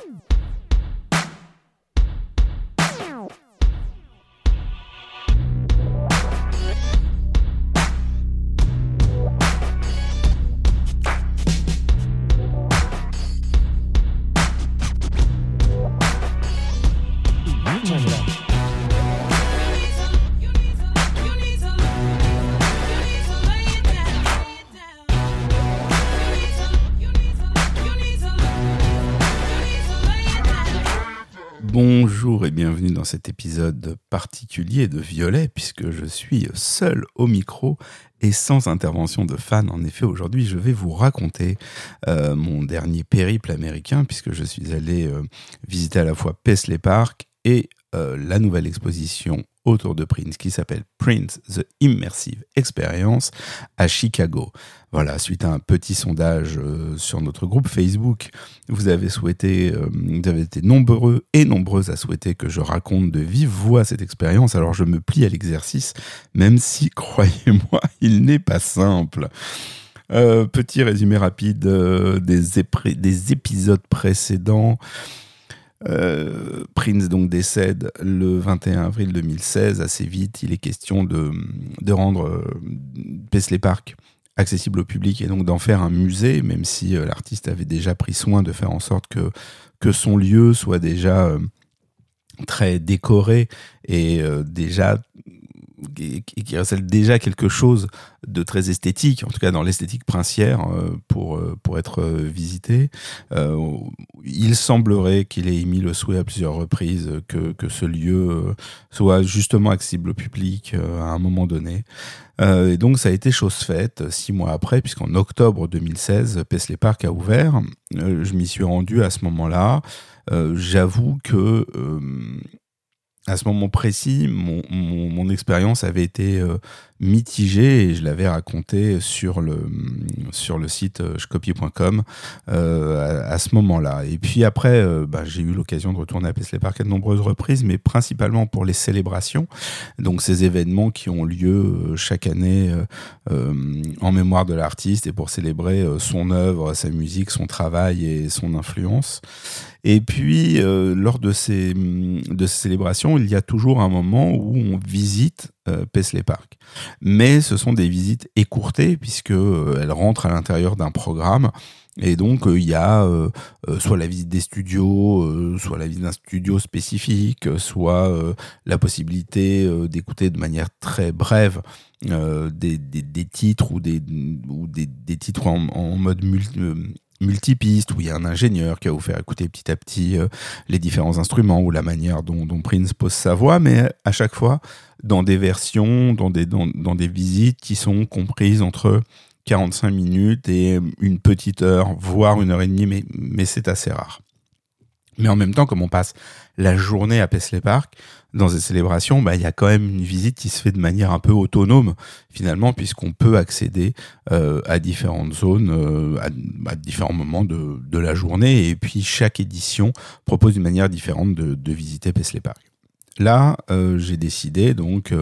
Woo! Dans cet épisode particulier de Violet puisque je suis seul au micro et sans intervention de fans. En effet, aujourd'hui, je vais vous raconter euh, mon dernier périple américain puisque je suis allé euh, visiter à la fois Paisley Park et euh, la nouvelle exposition autour de Prince qui s'appelle Prince The Immersive Experience à Chicago. Voilà, suite à un petit sondage euh, sur notre groupe Facebook, vous avez souhaité, euh, vous avez été nombreux et nombreuses à souhaiter que je raconte de vive voix cette expérience. Alors je me plie à l'exercice, même si, croyez-moi, il n'est pas simple. Euh, petit résumé rapide des, des épisodes précédents. Euh, Prince donc décède le 21 avril 2016. Assez vite, il est question de, rendre euh, Paisley Park accessible au public et donc d'en faire un musée, même si euh, l'artiste avait déjà pris soin de faire en sorte que, que son lieu soit déjà très décoré et déjà qui, qui recèle déjà quelque chose de très esthétique, en tout cas dans l'esthétique princière, euh, pour, euh, pour être euh, visité. il semblerait qu'il ait émis le souhait à plusieurs reprises que, que ce lieu soit justement accessible au public à un moment donné. et donc ça a été chose faite six mois après, puisqu'en octobre 2016, Paisley Park a ouvert. je m'y suis rendu à ce moment-là. J'avoue que à ce moment précis, mon, expérience avait été euh, mitigée et je l'avais raconté sur le, sur le site shcopy.com euh, euh, à, ce moment-là. Et puis après, bah, j'ai eu l'occasion de retourner à Paisley Park à de nombreuses reprises, mais principalement pour les célébrations, donc ces événements qui ont lieu chaque année en mémoire de l'artiste et pour célébrer son œuvre, sa musique, son travail et son influence. Et puis, euh, lors de ces, de ces célébrations, il y a toujours un moment où on visite euh, Paisley Park. Mais ce sont des visites écourtées, puisqu'elles euh, rentrent à l'intérieur d'un programme. Et donc, il y a soit la visite des studios, soit la visite d'un studio spécifique, soit la possibilité d'écouter de manière très brève des, des, des, titres ou des, ou des, des titres en, en mode multi, multipiste, où il y a un ingénieur qui va vous faire écouter petit à petit euh, les différents instruments ou la manière dont, Prince pose sa voix, mais à chaque fois dans des versions, dans des, dans, des visites qui sont comprises entre 45 minutes et une petite heure, voire une heure et demie, mais c'est assez rare. Mais en même temps, comme on passe la journée à Paisley Park, dans ces célébrations, bah, il y a quand même une visite qui se fait de manière un peu autonome, finalement, puisqu'on peut accéder euh, à différentes zones euh, à, différents moments de, de, la journée. Et puis, chaque édition propose une manière différente de, visiter Paisley Park. Là, euh, j'ai décidé, donc,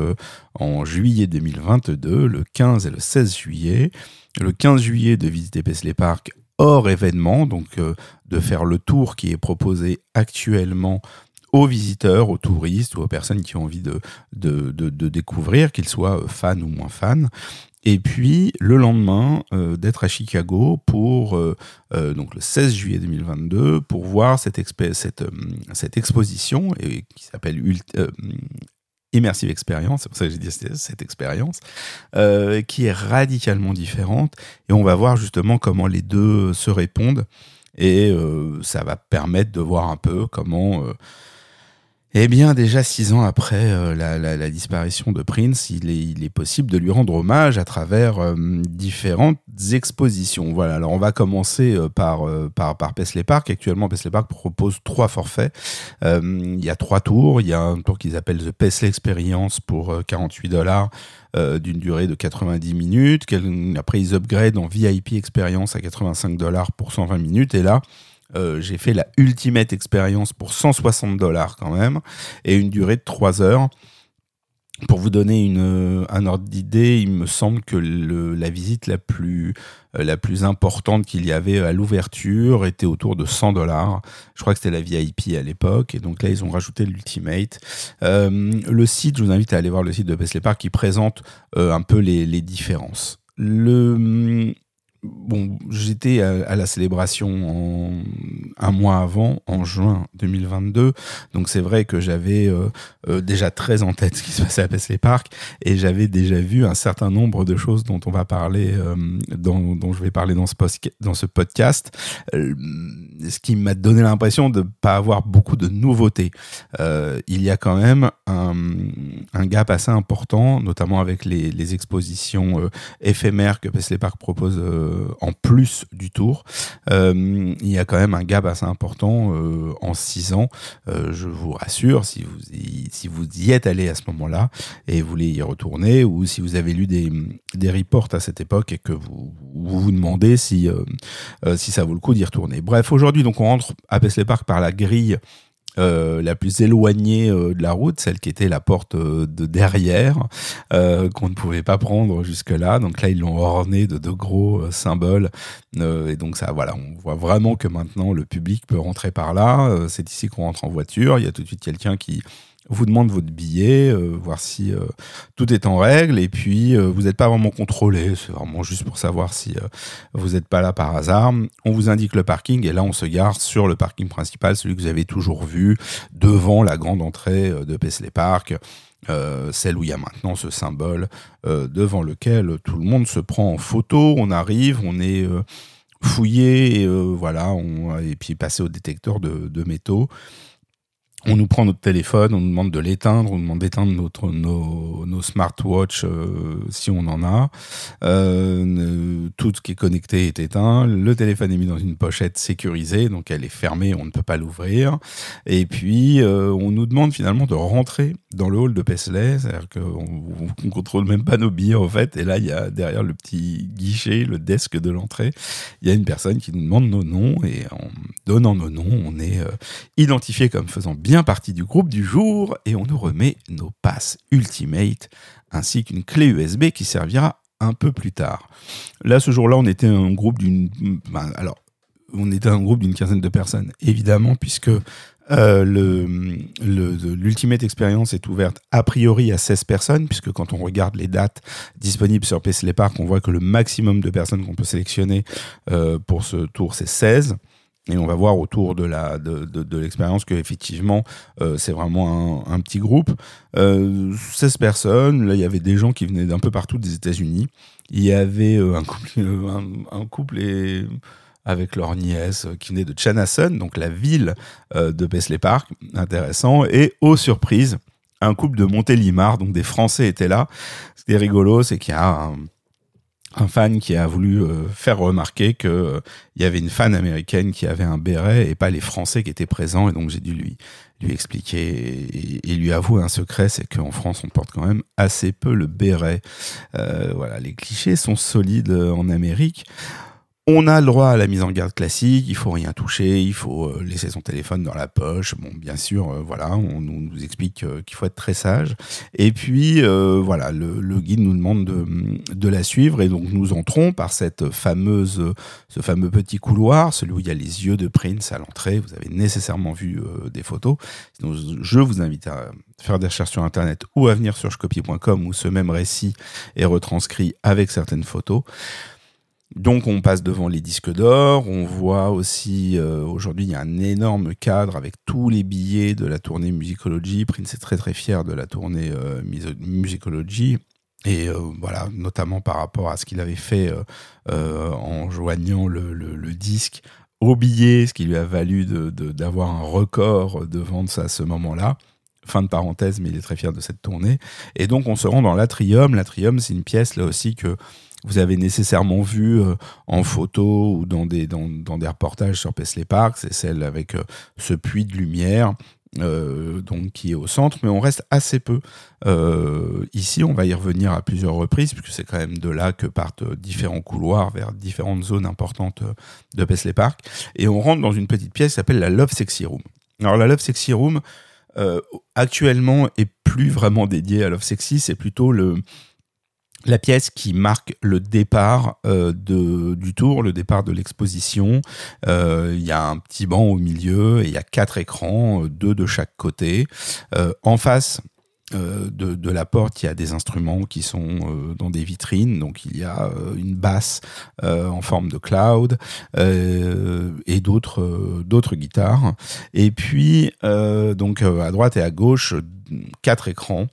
en juillet 2022, le 15 et le 16 juillet, le 15 juillet de visiter Paisley Park hors événement, donc de faire le tour qui est proposé actuellement aux visiteurs, aux touristes ou aux personnes qui ont envie de, de, de, découvrir, qu'ils soient fans ou moins fans. Et puis le lendemain euh, d'être à Chicago pour euh, euh, donc le 16 juillet 2022 pour voir cette, cette, cette exposition et, qui s'appelle Immersive Experience, c'est pour ça que j'ai dit cette expérience, qui est radicalement différente. Et on va voir justement comment les deux se répondent. Et ça va permettre de voir un peu comment eh bien, déjà six ans après euh, la, disparition de Prince, il est, possible de lui rendre hommage à travers euh, différentes expositions. Voilà, alors on va commencer euh, par, par, par Park. Actuellement, Paisley Park propose trois forfaits. il y a trois tours. Il y a un tour qu'ils appellent The Paisley Experience pour 48 dollars d'une durée de 90 minutes. Après, ils upgrade en VIP Experience à 85 dollars pour 120 minutes. Et là, euh, j'ai fait la Ultimate Experience pour 160 dollars quand même, et une durée de 3 heures. pour vous donner une, un ordre d'idée, il me semble que la visite la plus, euh, la plus importante qu'il y avait à l'ouverture était autour de 100 dollars. Je crois que c'était la VIP à l'époque. Et donc là, ils ont rajouté l'Ultimate. Euh, le site, je vous invite à aller voir le site de Paisley Park qui présente euh, un peu les, les différences. Le, bon, j'étais à, la célébration un mois avant, en juin 2022. Donc c'est vrai que j'avais euh, euh, déjà très en tête ce qui se passait à Paisley Park et j'avais déjà vu un certain nombre de choses dont on va parler, euh, dont, je vais parler dans ce, dans ce podcast. ce qui m'a donné l'impression de ne pas avoir beaucoup de nouveautés. il y a quand même un, gap assez important, notamment avec les, les expositions éphémères que Paisley Park propose en plus du tour. Euh, il y a quand même un gap assez important euh, en 6 ans. je vous rassure, si vous, y, si vous y êtes allé à ce moment-là et vous voulez y retourner, ou si vous avez lu des, des reports à cette époque et que vous vous, vous demandez si, si ça vaut le coup d'y retourner. Bref, aujourd'hui, donc on rentre à Paisley Park par la grille euh, la plus éloignée euh, de la route, celle qui était la porte euh, de derrière, qu'on ne pouvait pas prendre jusque-là. Donc là, ils l'ont orné de de gros symboles. et donc ça, voilà, on voit vraiment que maintenant le public peut rentrer par là. C'est ici qu'on rentre en voiture. Il y a tout de suite quelqu'un qui vous demande votre billet, euh, voir si euh, tout est en règle, et puis euh, vous n'êtes pas vraiment contrôlé, c'est vraiment juste pour savoir si vous n'êtes pas là par hasard. On vous indique le parking, et là on se gare sur le parking principal, celui que vous avez toujours vu, devant la grande entrée de Paisley Park. celle où il y a maintenant ce symbole devant lequel tout le monde se prend en photo. On arrive, on est fouillé, et, voilà, on, et puis passé au détecteur de métaux on nous prend notre téléphone, on nous demande de l'éteindre, on nous demande d'éteindre notre, nos, nos smartwatches euh, si on en a. Euh, tout ce qui est connecté est éteint. Le téléphone est mis dans une pochette sécurisée, donc elle est fermée, on ne peut pas l'ouvrir. Et puis, euh, on nous demande finalement de rentrer dans le hall de Paisley, c'est-à-dire qu'on ne contrôle même pas nos billets en fait. Et là, il y a derrière le petit guichet, le desk de l'entrée, il y a une personne qui nous demande nos noms et en donnant nos noms, on est identifié comme faisant bien partie du groupe du jour et on nous remet nos passes Ultimate ainsi qu'une clé USB qui servira un peu plus tard. Là, ce jour-là, on était un groupe d'une, alors, on était un groupe d'une quinzaine de personnes, évidemment, puisque euh, le, l'Ultimate Experience est ouverte a priori à 16 personnes, puisque quand on regarde les dates disponibles sur Paisley Park, on voit que le maximum de personnes qu'on peut sélectionner euh, pour ce tour, c'est 16. Et on va voir autour de la de, de, l'expérience que effectivement euh, c'est vraiment un, petit groupe. Euh, 16 personnes. Là, il y avait des gens qui venaient d'un peu partout des États-Unis. Il y avait un couple, un couple et avec leur nièce qui venait de Chanhassen, donc la ville de Paisley Park, intéressant. Et aux surprises, un couple de Montélimar, donc des Français étaient là. C'était rigolo, c'est qu'il y a un, fan qui a voulu euh, faire remarquer que euh, il y avait une fan américaine qui avait un béret et pas les Français qui étaient présents et donc j'ai dû lui lui expliquer et, lui avouer un secret, c'est qu'en France on porte quand même assez peu le béret. Euh, voilà, les clichés sont solides en Amérique. On a le droit à la mise en garde classique, il faut rien toucher, il faut euh, laisser son téléphone dans la poche. Bon, bien sûr, euh, voilà, on nous, explique euh, qu'il faut être très sage. Et puis, voilà, le, guide nous demande de, la suivre et donc nous entrons par cette fameuse, ce fameux petit couloir, celui où il y a les yeux de Prince à l'entrée. Vous avez nécessairement vu des photos. Je vous invite à faire des recherches sur Internet ou à venir sur shcopy.com où ce même récit est retranscrit avec certaines photos. Donc on passe devant les disques d'or, on voit aussi euh, aujourd'hui il y a un énorme cadre avec tous les billets de la tournée Musicology. Prince est très très fier de la tournée euh, Musicology. Et euh, voilà, notamment par rapport à ce qu'il avait fait en joignant le, disque au billet, ce qui lui a valu d'avoir un record de vente à ce moment-là. Fin de parenthèse, mais il est très fier de cette tournée. Et donc on se rend dans l'Atrium. L'Atrium, c'est une pièce là aussi que vous avez nécessairement vu euh, en photo ou dans des, dans, dans des reportages sur Paisley Park, c'est celle avec euh, ce puits de lumière. Euh, donc qui est au centre, mais on reste assez peu ici. On va y revenir à plusieurs reprises, puisque c'est quand même de là que partent différents couloirs vers différentes zones importantes de Paisley Park. Et on rentre dans une petite pièce qui s'appelle la Love Sexy Room. Alors la Love Sexy Room, actuellement est plus vraiment dédié à Love Sexy, c'est plutôt le la pièce qui marque le départ euh, du tour, le départ de l'exposition. Euh, il y a un petit banc au milieu et il y a quatre écrans, euh, deux de chaque côté. en face, de, de, la porte, il y a des instruments qui sont dans des vitrines. Donc il y a une basse en forme de cloud et d'autres d'autres guitares. Et puis donc à droite et à gauche, quatre écrans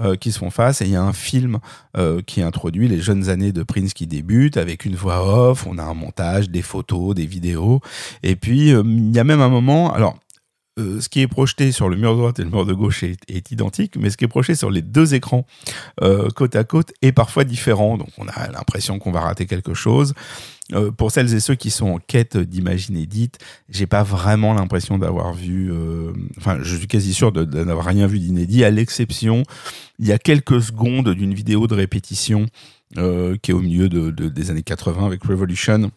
euh, qui se font face et il y a un film euh, qui introduit les jeunes années de Prince qui débutent avec une voix off, on a un montage, des photos, des vidéos et puis euh, il y a même un moment, alors ce qui est projeté sur le mur droit et le mur de gauche est, identique, mais ce qui est projeté sur les deux écrans côte à côte est parfois différent. Donc on a l'impression qu'on va rater quelque chose. Euh, pour celles et ceux qui sont en quête d'images inédites, j'ai pas vraiment l'impression d'avoir vu. Euh, enfin, je suis quasi sûr de, n'avoir rien vu d'inédit, à l'exception, il y a quelques secondes d'une vidéo de répétition euh, qui est au milieu de, des années 80 avec Revolution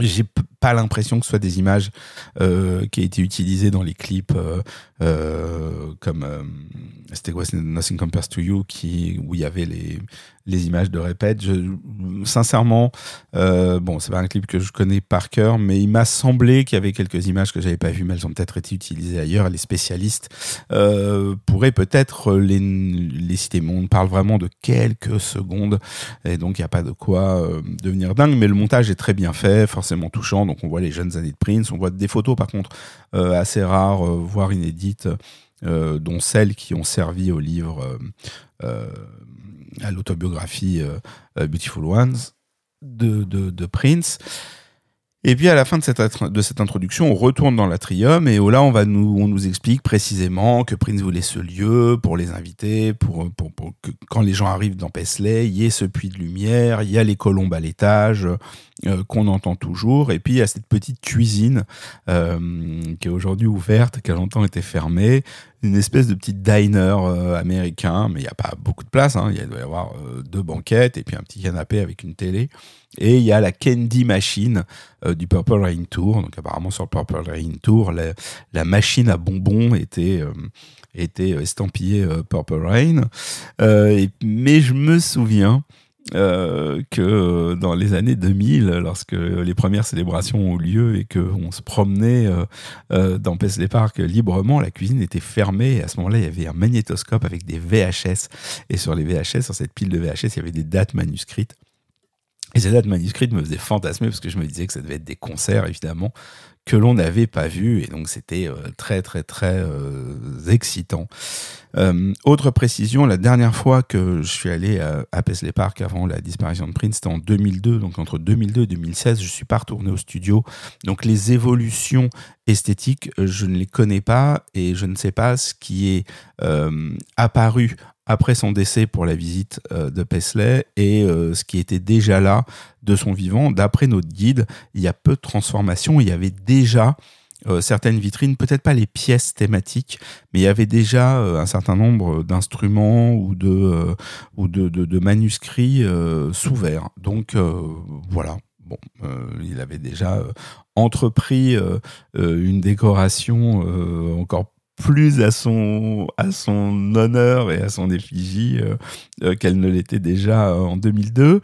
j'ai pas l'impression que ce soit des images qui aient été utilisées dans les clips comme c'était Nothing Compares to You où il y avait les les images de répète. Sincèrement bon c'est pas un clip que je connais par cœur mais il m'a semblé qu'il y avait quelques images que j'avais pas vues mais elles ont peut-être été utilisées ailleurs. Les spécialistes pourraient peut-être les les citer mais on parle vraiment de quelques secondes. Et donc il n'y a pas de quoi devenir dingue mais le montage est très bien fait forcément touchant. Donc on voit les jeunes années de Prince, on voit des photos par contre euh, assez rares, euh, voire inédites, euh, dont celles qui ont servi au livre, à l'autobiographie Beautiful Ones de, de Prince. Et puis à la fin de cette, de cette introduction, on retourne dans l'atrium et là on va nous on nous explique précisément que Prince voulait ce lieu pour les invités, pour, pour, pour que quand les gens arrivent dans Paisley, il y ait ce puits de lumière, il y a les colombes à l'étage euh, qu'on entend toujours, et puis il y a cette petite cuisine euh, qui est aujourd'hui ouverte, qui a longtemps été fermée, une espèce de petit diner euh, américain, mais il n'y a pas beaucoup de place, hein. il doit y avoir deux banquettes et puis un petit canapé avec une télé. Et il y a la Candy Machine euh, du Purple Rain Tour. Donc apparemment sur le Purple Rain Tour, la, machine à bonbons était, euh, était estampillée euh, Purple Rain. mais je me souviens que dans les années 2000, lorsque les premières célébrations ont eu lieu et qu'on se promenait dans Paisley Park librement, la cuisine était fermée. Et à ce moment-là, il y avait un magnétoscope avec des VHS. Et sur les VHS, sur cette pile de VHS, il y avait des dates manuscrites. Et ces dates manuscrites me faisaient fantasmer parce que je me disais que ça devait être des concerts, évidemment, que l'on n'avait pas vus. Et donc, c'était euh, très, très, très euh, excitant. Euh, autre précision, la dernière fois que je suis allé à, à Paisley Park avant la disparition de Prince, c'était en 2002. Donc, entre 2002 et 2016, je ne suis pas retourné au studio. Donc, les évolutions esthétiques, je ne les connais pas et je ne sais pas ce qui est apparu après son décès pour la visite euh, de Paisley et euh, ce qui était déjà là de son vivant. D'après notre guide, il y a peu de transformations. Il y avait déjà euh, certaines vitrines, peut-être pas les pièces thématiques, mais il y avait déjà un certain nombre d'instruments ou de, ou manuscrits sous verre. Donc voilà. Bon, il avait déjà entrepris une décoration encore plus à son, à son honneur et à son effigie euh, euh, qu'elle ne l'était déjà euh, en 2002.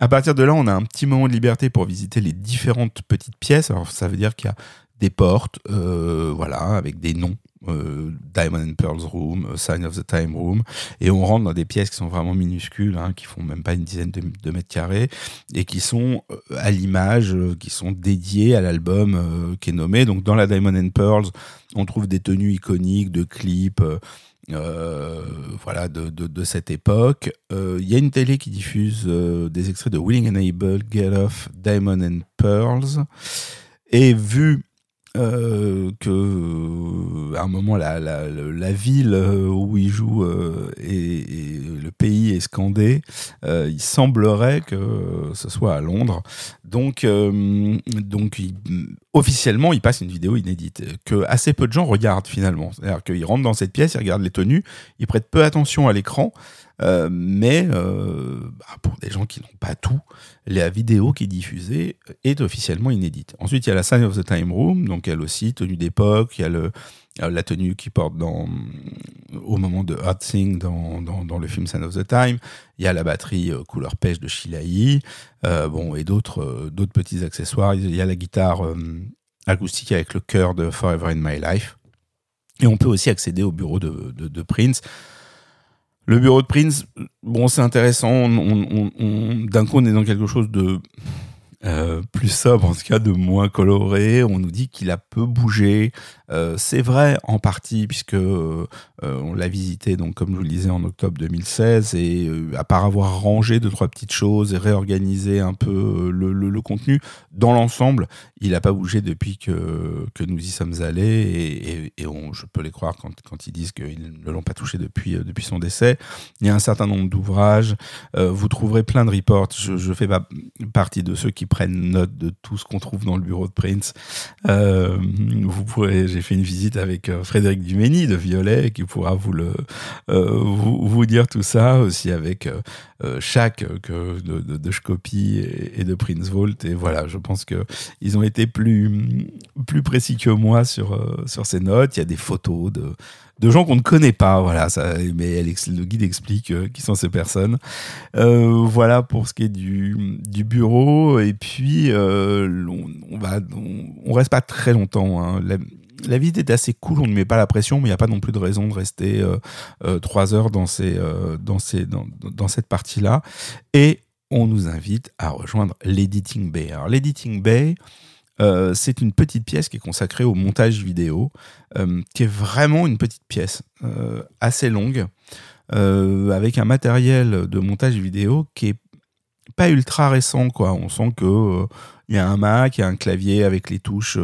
À partir de là, on a un petit moment de liberté pour visiter les différentes petites pièces. Alors, ça veut dire qu'il y a des portes, voilà, avec des noms euh, Diamond and Pearls Room, euh, Sign of the Time Room, et on rentre dans des pièces qui sont vraiment minuscules, hein, qui font même pas une dizaine de, mètres carrés, et qui sont euh, à l'image, qui sont dédiées à l'album qui est nommé. Donc dans la Diamond and Pearls, on trouve des tenues iconiques de clips. voilà de, de, cette époque. Il y a une télé qui diffuse des extraits de Willing and Able, Get Off, Diamond and Pearls. Et vu euh, que euh, à un moment la, la, ville euh, où il joue et, le pays est scandé, il semblerait que ce soit à Londres. Donc, donc officiellement, il passe une vidéo inédite que assez peu de gens regardent finalement. C'est-à-dire qu'ils rentrent dans cette pièce, ils regardent les tenues, ils prêtent peu attention à l'écran. Mais bah, pour des gens qui n'ont pas tout, la vidéo qui est diffusée est officiellement inédite. Ensuite, il y a la Sign of the Time Room, donc elle aussi, tenue d'époque, il y a le, la tenue qu'il porte au moment de Hot Thing dans, dans, le film Sign of the Time. Il y a la batterie couleur pêche de Shilai, bon, et d'autres d'autres petits accessoires. Il y a la guitare acoustique avec le cœur de Forever in My Life. Et on peut aussi accéder au bureau de, Prince. Le bureau de Prince, bon, c'est intéressant. D'un coup, on est dans quelque chose de euh, plus sobre, en tout cas de moins coloré. On nous dit qu'il a peu bougé. Euh, c'est vrai en partie puisque euh, on l'a visité donc comme je vous le disais en octobre 2016 et à part avoir rangé deux trois petites choses et réorganisé un peu le, le, contenu dans l'ensemble, il n'a pas bougé depuis que, que nous y sommes allés et, et, on, je peux les croire quand, quand ils disent qu'ils ne l'ont pas touché depuis depuis son décès. Il y a un certain nombre d'ouvrages. vous trouverez plein de reports. Je, je fais pas partie de ceux qui prennent note de tout ce qu'on trouve dans le bureau de Prince. Euh, vous pourrez, j'ai fait une visite avec euh, Frédéric Dumény de Violet qui pourra vous le euh, vous, dire tout ça aussi avec chaque que de, de, Scopie et, de Prince Vault et voilà je pense que ils ont été plus plus précis que moi sur sur ces notes il y a des photos de de gens qu'on ne connaît pas. Voilà, mais le guide explique euh, qui sont ces personnes. Euh, voilà pour ce qui est du, bureau. Et puis, euh, on, va, on, reste pas très longtemps. Hein. La, visite est assez cool, on ne met pas la pression, mais il n'y a pas non plus de raison de rester trois heures dans, dans cette partie-là. Et on nous invite à rejoindre l'Editing Bay. Alors, l'Editing Bay, euh, c'est une petite pièce qui est consacrée au montage vidéo, euh, qui est vraiment une petite pièce euh, assez longue, avec un matériel de montage vidéo qui est pas ultra récent. On sent que il y a un Mac, il y a un clavier avec les touches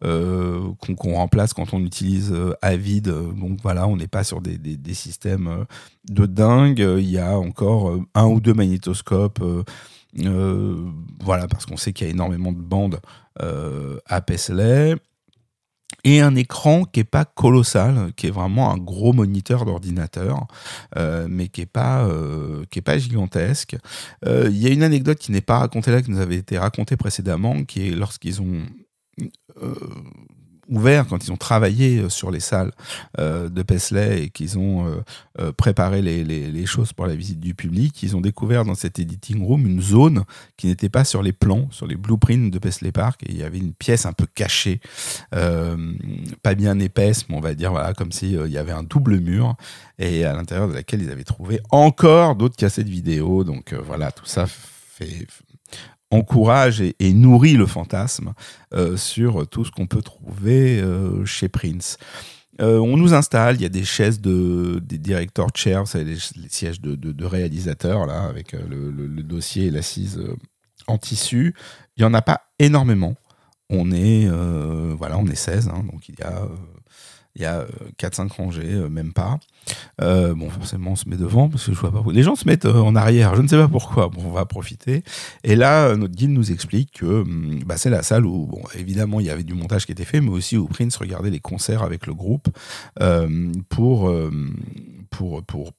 qu'on remplace quand on utilise Avid. Donc voilà, on n'est pas sur des, des systèmes de dingue. Il y a encore un ou deux magnétoscopes. Voilà, parce qu'on sait qu'il y a énormément de bandes euh, à Paisley et un écran qui est pas colossal, qui est vraiment un gros moniteur d'ordinateur, euh, mais qui est pas euh, pas gigantesque. Il y a une anecdote qui n'est pas racontée là, qui nous avait été racontée précédemment, qui est lorsqu'ils ont ouvert, quand ils ont travaillé euh, sur les salles euh, de Paisley et qu'ils ont euh, préparé les, choses pour la visite du public, ils ont découvert dans cet editing room une zone qui n'était pas sur les plans, sur les blueprints de Paisley Park. Il y avait une pièce un peu cachée, pas bien épaisse, mais on va dire voilà, comme s'il il y avait un double mur et à l'intérieur de laquelle ils avaient trouvé encore d'autres cassettes vidéo. Donc voilà, tout ça fait encourage et, nourrit le fantasme euh, sur tout ce qu'on peut trouver euh, chez Prince. Euh, on nous installe, il y a des chaises de des director chairs, c'est les, sièges de, réalisateurs là, avec le, dossier et l'assise en tissu. Il y en a pas énormément. On est voilà, on est 16, hein, donc il y a il y a 4-5 euh, rangées, euh, même pas. Euh, bon, forcément, on se met devant parce que je vois pas. Les gens se mettent en arrière, je ne sais pas pourquoi. Bon, on va profiter. Et là, notre guide nous explique que hum, bah, c'est la salle où, bon, évidemment, il y avait du montage qui était fait, mais aussi où Prince regardait les concerts avec le groupe pour, pour, pour,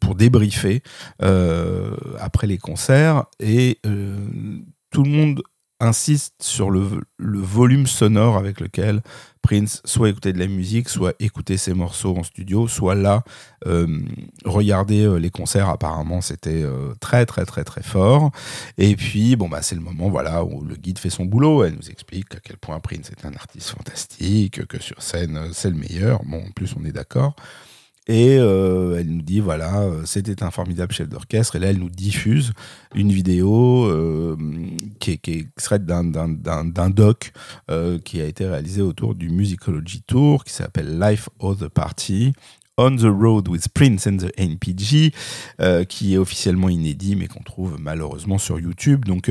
pour débriefer après les concerts. Et tout le monde insiste sur le, volume sonore avec lequel Prince soit écouter de la musique, soit écouter ses morceaux en studio, soit là euh, regarder euh, les concerts. Apparemment, c'était euh, très très très très fort. Et puis, bon bah c'est le moment voilà où le guide fait son boulot. Elle nous explique à quel point Prince est un artiste fantastique, que sur scène c'est le meilleur. Bon, en plus on est d'accord. Et euh, elle nous dit voilà, euh, c'était un formidable chef d'orchestre. Et là, elle nous diffuse une vidéo euh, qui, est, qui est extraite d'un doc qui a été réalisé autour du Musicology Tour qui s'appelle Life of the Party. On the Road with Prince and the NPG, qui est officiellement inédit, mais qu'on trouve malheureusement sur YouTube. Donc,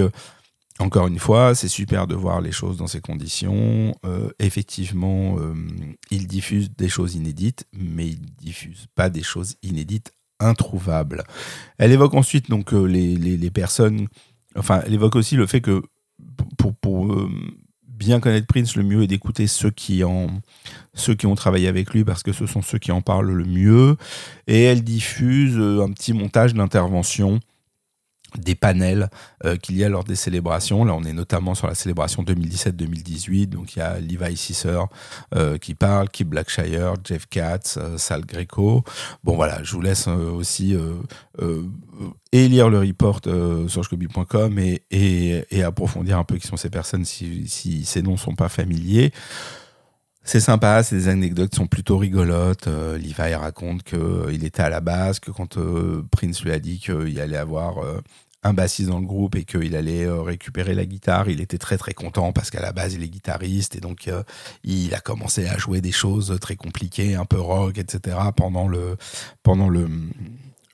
encore une fois, c'est super de voir les choses dans ces conditions. Euh, effectivement, euh, il diffuse des choses inédites, mais il diffuse pas des choses inédites introuvables. Elle évoque ensuite donc euh, les, les, personnes, enfin, elle évoque aussi le fait que pour, pour bien connaître Prince, le mieux est d'écouter ceux qui en ceux qui ont travaillé avec lui parce que ce sont ceux qui en parlent le mieux. Et elle diffuse un petit montage d'intervention des panels euh, qu'il y a lors des célébrations. Là, on est notamment sur la célébration 2017-2018. Donc, il y a Levi Sisser euh, qui parle, Kip Blackshire, Jeff Katz, euh, Sal Greco. Bon, voilà, je vous laisse aussi et lire le report sur shkobi.com et, et, approfondir un peu qui sont ces personnes si, si ces noms sont pas familiers. C'est sympa, c'est des anecdotes qui sont plutôt rigolotes. Euh, Levi raconte qu'il euh, était à la base, que quand euh, Prince lui a dit qu'il allait avoir un bassiste dans le groupe et qu'il allait récupérer la guitare, il était très très content parce qu'à la base il est guitariste et donc il a commencé à jouer des choses très compliquées, un peu rock, etc. pendant le pendant le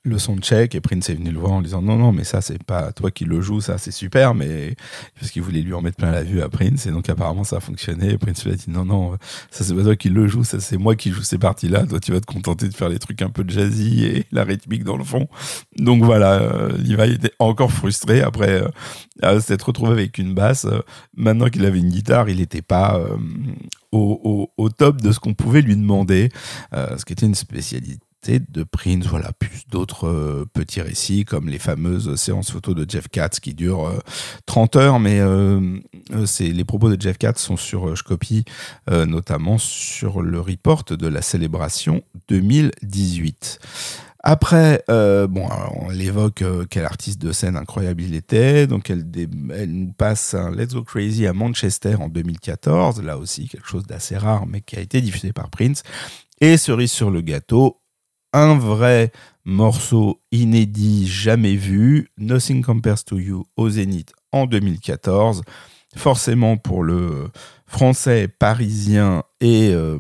le check et Prince est venu le voir en disant non non mais ça c'est pas toi qui le joue ça c'est super mais parce qu'il voulait lui en mettre plein la vue à Prince et donc apparemment ça a fonctionné Prince lui a dit non non ça c'est pas toi qui le joue ça c'est moi qui joue ces parties là toi tu vas te contenter de faire les trucs un peu jazzy et la rythmique dans le fond. Donc voilà euh, était encore frustré après euh, s'être retrouvé avec une basse. Maintenant qu'il avait une guitare il n'était pas euh, au, au, top de ce qu'on pouvait lui demander euh, ce qui était une spécialité de Prince, voilà, plus d'autres euh, petits récits comme les fameuses séances photos de Jeff Katz qui durent 30 euh, heures, mais euh, c'est les propos de Jeff Katz sont sur, je copie, notamment sur le report de la célébration 2018. Après, bon, on l'évoque quel artiste de scène incroyable il était. Donc, elle, elle nous passe un Let's Go Crazy à Manchester en 2014. Là aussi, quelque chose d'assez rare, mais qui a été diffusé par Prince. Et cerise sur le gâteau, un vrai morceau inédit jamais vu, Nothing Compares to You au Zénith en 2014. Forcément pour le français parisien et euh,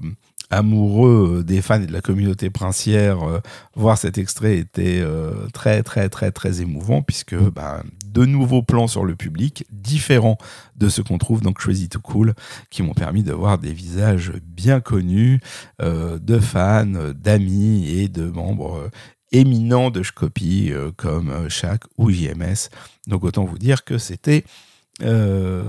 amoureux des fans et de la communauté princière, euh, voir cet extrait était euh, très très très très émouvant puisque bah, de nouveaux plans sur le public, différents de ce qu'on trouve dans Crazy to Cool, qui m'ont permis de voir des visages bien connus euh, de fans, d'amis et de membres éminents de Shkopi comme Shaq ou JMS. Donc autant vous dire que c'était euh,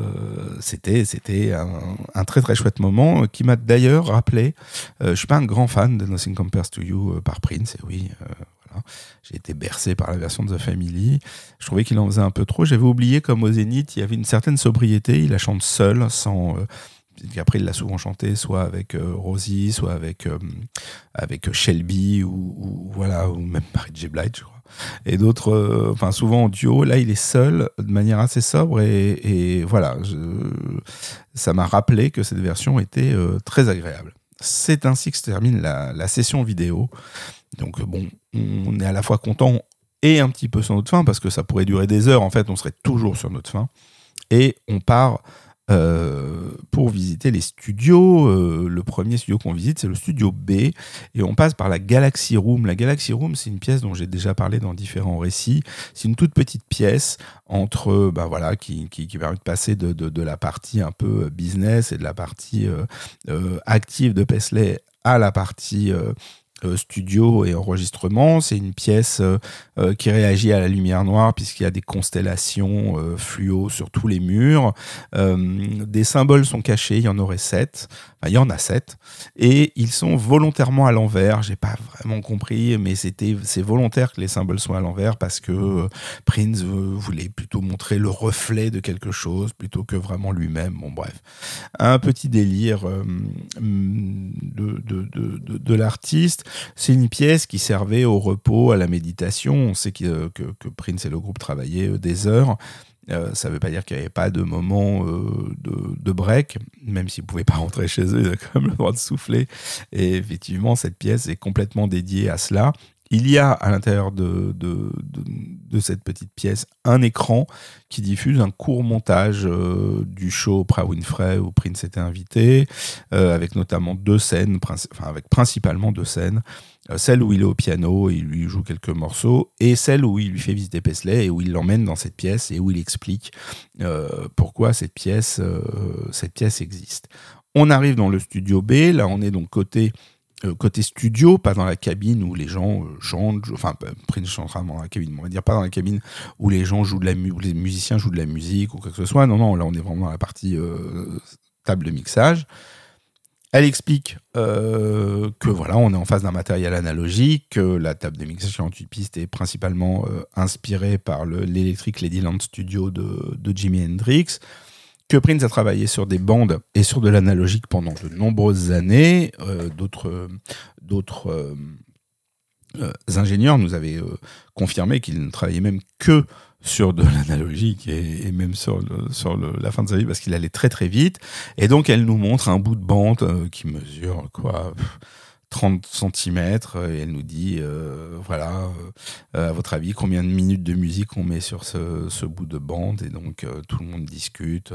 c'était c'était un, très très chouette moment qui m'a d'ailleurs rappelé. Euh, je suis pas un grand fan de Nothing Compares to You euh, par Prince, et oui, voilà. j'ai été bercé par la version de The Family. Je trouvais qu'il en faisait un peu trop. J'avais oublié comme au Zénith, il y avait une certaine sobriété. Il la chante seul, sans. Après, il l'a souvent chanté, soit avec Rosie, soit avec, avec Shelby, ou, voilà, ou même Mary J. Blige, je crois et d'autres, euh, souvent en duo. Là, il est seul de manière assez sobre et, voilà, ça m'a rappelé que cette version était euh, très agréable. C'est ainsi que se termine la, session vidéo. Donc bon, on est à la fois content et un petit peu sur notre fin parce que ça pourrait durer des heures. En fait, on serait toujours sur notre fin et on part euh, pour visiter les studios. Euh, le premier studio qu'on visite, c'est le studio B, et on passe par la Galaxy Room. La Galaxy Room, c'est une pièce dont j'ai déjà parlé dans différents récits. C'est une toute petite pièce entre, ben voilà, qui, qui, permet de passer de, de, la partie un peu business et de la partie euh, active de Paisley à la partie euh, studio et enregistrement. C'est une pièce euh, euh, qui réagit à la lumière noire puisqu'il y a des constellations fluo sur tous les murs. des symboles sont cachés, il y en aurait sept. Il y en a sept. Et ils sont volontairement à l'envers. J'ai pas vraiment compris, mais c'était c'est volontaire que les symboles soient à l'envers parce que Prince voulait plutôt montrer le reflet de quelque chose plutôt que vraiment lui-même. Bon, bref. Un petit délire de, de, de, de l'artiste. C'est une pièce qui servait au repos, à la méditation. On sait que, Prince et le groupe travaillaient euh, des heures. Euh, ça ne veut pas dire qu'il n'y avait pas de moment euh, de, break, même s'ils ne pouvaient pas rentrer chez eux, ils avaient quand même le droit de souffler. Et effectivement, cette pièce est complètement dédiée à cela. Il y a à l'intérieur de, de, cette petite pièce un écran qui diffuse un court montage euh, du show Oprah Winfrey où Prince était invité, euh, avec notamment deux scènes, enfin avec principalement deux scènes. Euh, celle où il est au piano et il lui joue quelques morceaux, et celle où il lui fait visiter Paisley et où il l'emmène dans cette pièce et où il explique pourquoi cette pièce, cette pièce existe. On arrive dans le studio B, là on est donc côté côté studio, pas dans la cabine où les gens euh, chantent, enfin Prince chantera dans la cabine, on va dire pas dans la cabine où les gens jouent de la où les musiciens jouent de la musique ou quoi que ce soit. Non, non, là on est vraiment dans la partie euh, table de mixage. Elle explique euh, que voilà, on est en face d'un matériel analogique, que la table de mixage 48 pistes est principalement euh, inspirée par l'électrique Ladyland Studio de, de, Jimi Hendrix, que Prince a travaillé sur des bandes et sur de l'analogique pendant de nombreuses années. Euh, d'autres d'autres ingénieurs nous avaient confirmé qu'il ne travaillait même que sur de l'analogique et, même sur, la fin de sa vie parce qu'il allait très très vite. Et donc elle nous montre un bout de bande euh, qui mesure quoi 30 cm et elle nous dit euh, voilà euh, à votre avis combien de minutes de musique on met sur ce, ce bout de bande? Et donc tout le monde discute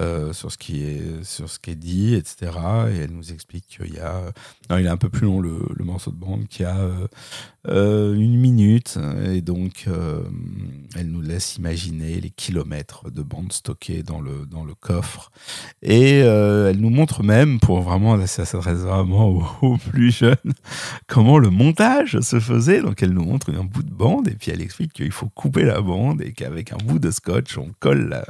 euh, sur ce qui est sur ce qui est dit, etc. Et elle nous explique qu'il y a, non, il est un peu plus long le, morceau de bande, qui a euh, euh, une minute, et donc elle nous laisse imaginer les kilomètres de bande stockés dans le dans le coffre. Et elle nous montre même, pour vraiment, ça s'adresse vraiment aux, aux, plus jeunes, comment le montage se faisait. Donc elle nous montre un bout de bande, et puis elle explique qu'il faut couper la bande et qu'avec un bout de scotch, on colle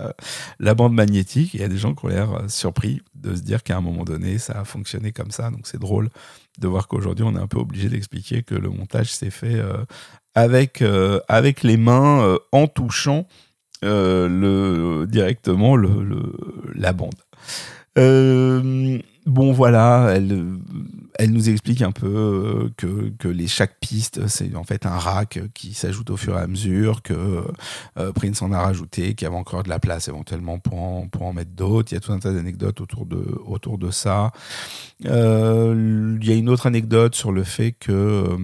la bande magnétique il y a des gens qui ont l'air euh, surpris de se dire qu'à un moment donné, ça a fonctionné comme ça. Donc c'est drôle de voir qu'aujourd'hui, on est un peu obligé d'expliquer que le montage s'est fait euh, avec, euh, avec les mains en touchant directement la bande. Bon voilà, elle, elle nous explique un peu euh, que, que les, chaque piste, c'est en fait un rack qui s'ajoute au fur et à mesure, que euh, Prince en a rajouté, qu'il y avait encore de la place éventuellement pour en, pour en mettre d'autres. Il y a tout un tas d'anecdotes autour de, autour de ça. Euh, il y a une autre anecdote sur le fait que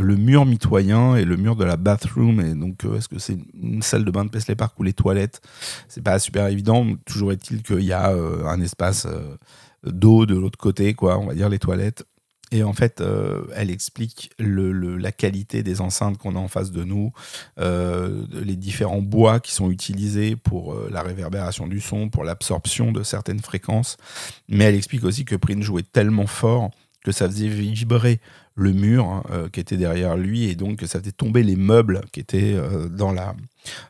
le mur mitoyen et le mur de la bathroom, et donc est-ce que c'est une salle de bain de Paisley Park ou les toilettes C'est pas super évident? Toujours est-il qu'il y a un espace d'eau de l'autre côté, quoi, on va dire les toilettes? Et en fait, euh, elle explique le, la qualité des enceintes qu'on a en face de nous, euh, les différents bois qui sont utilisés pour euh, la réverbération du son, pour l'absorption de certaines fréquences. Mais elle explique aussi que Prince jouait tellement fort que ça faisait vibrer le mur hein, qui était derrière lui et donc ça faisait tomber les meubles qui étaient dans, la,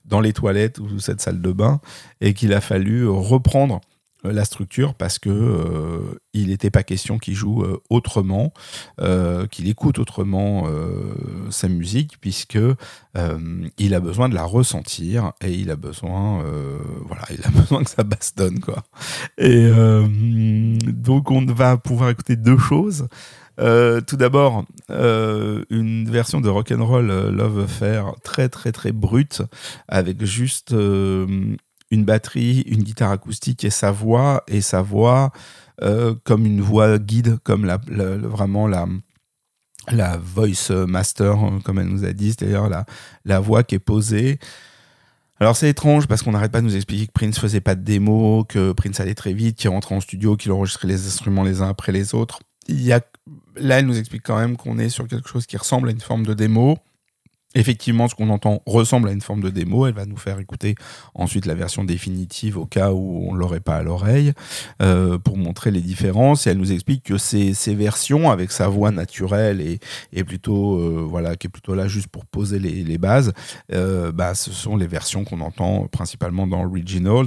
dans les toilettes ou cette salle de bain et qu'il a fallu reprendre euh, la structure parce que euh, il n'était pas question qu'il joue euh, autrement, qu'il écoute autrement sa musique puisque il a besoin de la ressentir et il a besoin voilà il a besoin que ça bastonne quoi. Et donc on va pouvoir écouter deux choses. Tout d'abord, une version de Rock'n'Roll Love Affair très très très brute avec juste une batterie, une guitare acoustique et sa voix, et sa voix euh, comme une voix guide, comme vraiment la, la voice master, comme elle nous a dit, c'est-à-dire la, la voix qui est posée. Alors c'est étrange parce qu'on n'arrête pas de nous expliquer que Prince faisait pas de démo, que Prince allait très vite, qu'il rentrait en studio, qu'il enregistrait les instruments les uns après les autres. Il y a... Là, elle nous explique quand même qu'on est sur quelque chose qui ressemble à une forme de démo. Effectivement, ce qu'on entend ressemble à une forme de démo. Elle va nous faire écouter ensuite la version définitive au cas où on l'aurait pas à l'oreille euh, pour montrer les différences. Et elle nous explique que ces, versions, avec sa voix naturelle et, plutôt euh, voilà, qui est plutôt là juste pour poser les, les bases, euh, bah, ce sont les versions qu'on entend principalement dans Originals.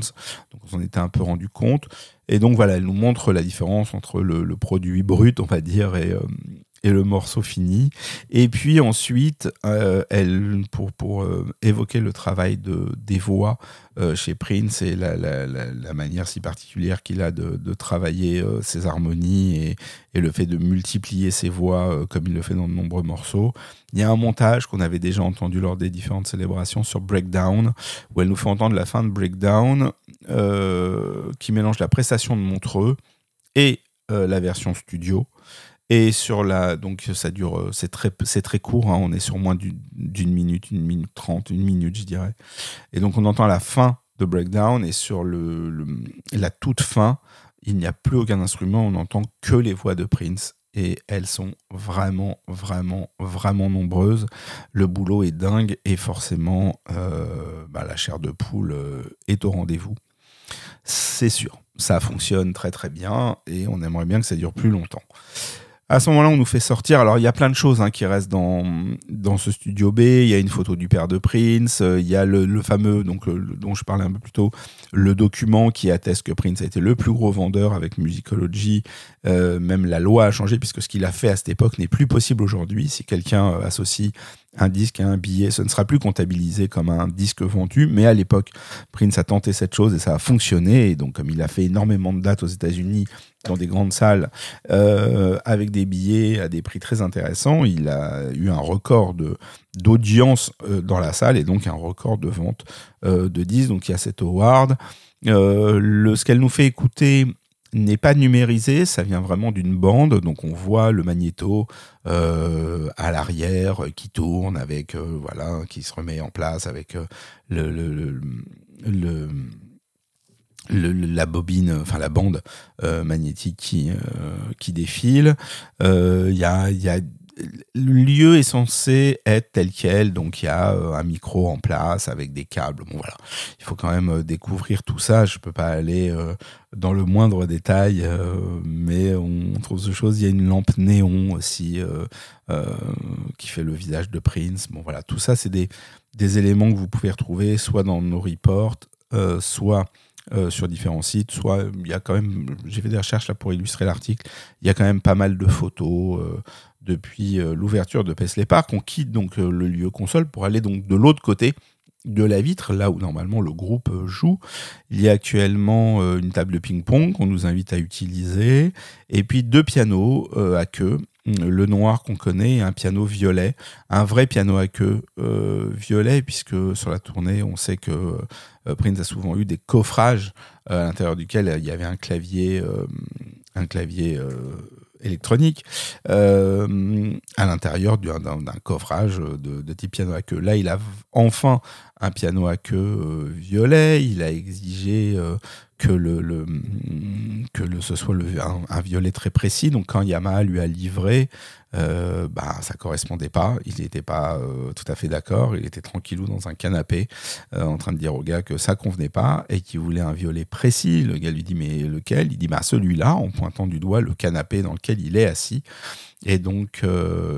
Donc on s'en était un peu rendu compte. Et donc voilà, elle nous montre la différence entre le, le produit brut, on va dire, et, euh, et le morceau fini. Et puis ensuite, euh, elle, pour, pour euh, évoquer le travail de, des voix euh, chez Prince et la, manière si particulière qu'il a de, travailler ses harmonies et, le fait de multiplier ses voix comme il le fait dans de nombreux morceaux. Il y a un montage qu'on avait déjà entendu lors des différentes célébrations sur Breakdown, où elle nous fait entendre la fin de Breakdown, qui mélange la prestation de Montreux et la version studio. Et sur la. Donc, ça dure. Euh, c'est très, très court. Hein, on est sur moins d'une minute, une minute trente, une minute, je dirais. Et donc, on entend la fin de Breakdown. Et sur le, la toute fin, il n'y a plus aucun instrument. On n'entend que les voix de Prince. Et elles sont vraiment, vraiment, vraiment nombreuses. Le boulot est dingue. Et forcément, euh, bah, la chair de poule euh, est au rendez-vous. C'est sûr. Ça fonctionne très, très bien. Et on aimerait bien que ça dure plus longtemps. À ce moment-là, on nous fait sortir. Alors, il y a plein de choses hein, qui restent dans, dans ce studio B. Il y a une photo du père de Prince. Euh, il y a le, fameux, donc, dont je parlais un peu plus tôt, le document qui atteste que Prince a été le plus gros vendeur avec Musicology. Euh, même la loi a changé puisque ce qu'il a fait à cette époque n'est plus possible aujourd'hui. Si quelqu'un euh, associe un disque à un billet, ce ne sera plus comptabilisé comme un disque vendu. Mais à l'époque, Prince a tenté cette chose et ça a fonctionné. Et donc, comme il a fait énormément de dates aux États-Unis dans des grandes salles euh, avec des billets à des prix très intéressants, il a eu un record de d'audience euh, dans la salle et donc un record de vente euh, de disques. Donc, il y a cet award. le, ce qu'elle nous fait écouter n'est pas numérisé, ça vient vraiment d'une bande, donc on voit le magnéto à l'arrière qui tourne avec voilà qui se remet en place avec le, le, la bobine, enfin la bande magnétique qui, qui défile. Il y a, y a le lieu est censé être tel quel, donc il y a euh, un micro en place avec des câbles. Bon voilà, il faut quand même euh, découvrir tout ça. Je peux pas aller euh, dans le moindre détail, mais on trouve ce chose. Il y a une lampe néon aussi qui fait le visage de Prince. Bon voilà, tout ça c'est des, des éléments que vous pouvez retrouver soit dans nos reports, soit sur différents sites, soit il y a quand même, j'ai fait des recherches là pour illustrer l'article, il y a quand même pas mal de photos depuis euh, l'ouverture de Paisley Park. On quitte donc euh, le lieu console pour aller donc de l'autre côté de la vitre, là où normalement le groupe euh, joue. Il y a actuellement une table de ping-pong qu'on nous invite à utiliser, et puis deux pianos à queue, le noir qu'on connaît et un piano violet, un vrai piano à queue violet, puisque sur la tournée, on sait que Prince a souvent eu des coffrages à l'intérieur duquel il y avait un clavier, un clavier électronique euh, à l'intérieur d'un coffrage de, de, type piano à queue. Là, il a enfin un piano à queue euh, violet. Il a exigé euh, que le, que ce soit un, violet très précis. Donc quand Yamaha lui a livré, euh, bah, ça correspondait pas. Il n'était pas euh, tout à fait d'accord. Il était tranquillou dans un canapé en train de dire au gars que ça convenait pas et qu'il voulait un violet précis. Le gars lui dit mais lequel? Il dit bah celui-là en pointant du doigt le canapé dans lequel il est assis. Et donc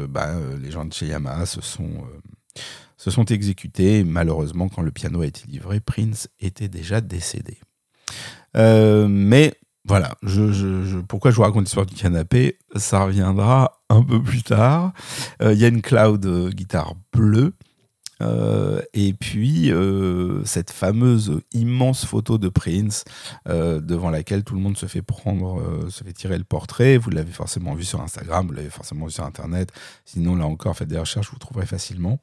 bah, les gens de chez Yamaha se sont se sont exécutés. Malheureusement, quand le piano a été livré, Prince était déjà décédé. Euh, mais voilà, pourquoi je vous raconte l'histoire du canapé Ça reviendra un peu plus tard. Euh, il y a une cloud euh, guitare bleue. et puis cette fameuse immense photo de Prince devant laquelle tout le monde se fait prendre, se fait tirer le portrait. Vous l'avez forcément vu sur Instagram, vous l'avez forcément vu sur Internet. Sinon, là encore, faites des recherches, vous trouverez facilement.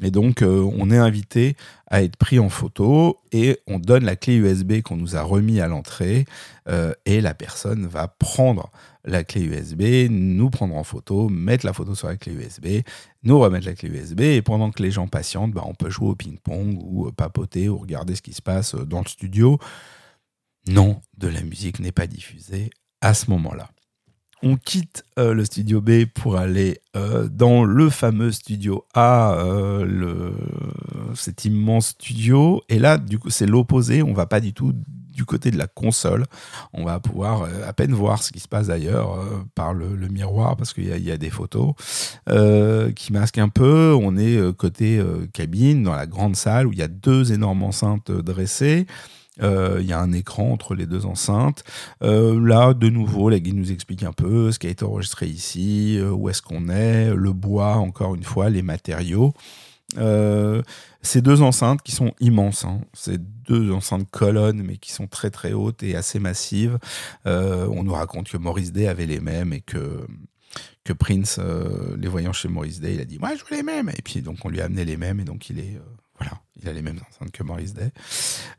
Et donc, euh, on est invité à être pris en photo et on donne la clé USB qu'on nous a remis à l'entrée euh, et la personne va prendre la clé USB, nous prendre en photo, mettre la photo sur la clé USB, nous remettre la clé USB et pendant que les gens patientent, bah, on peut jouer au ping-pong ou euh, papoter ou regarder ce qui se passe dans le studio. Non, de la musique n'est pas diffusée à ce moment-là on quitte euh, le studio B pour aller euh, dans le fameux studio A, euh, cet immense studio. Et là, du coup, c'est l'opposé. On va pas du tout du côté de la console. On va pouvoir à peine voir ce qui se passe ailleurs par le, miroir parce qu'il y, a des photos qui masquent un peu. On est côté cabine dans la grande salle où il y a deux énormes enceintes dressées. Euh, il y a un écran entre les deux enceintes. Euh, là, de nouveau, la guide nous explique un peu ce qui a été enregistré ici, euh, où est-ce qu'on est, le bois, encore une fois, les matériaux. ces deux enceintes qui sont immenses, hein. ces deux enceintes colonnes, mais qui sont très très hautes et assez massives. on nous raconte que Maurice Day avait les mêmes et que que Prince, les voyant chez Maurice Day, il a dit moi je veux les mêmes et puis donc on lui a amené les mêmes et donc il est il a les mêmes enceintes que Maurice Day.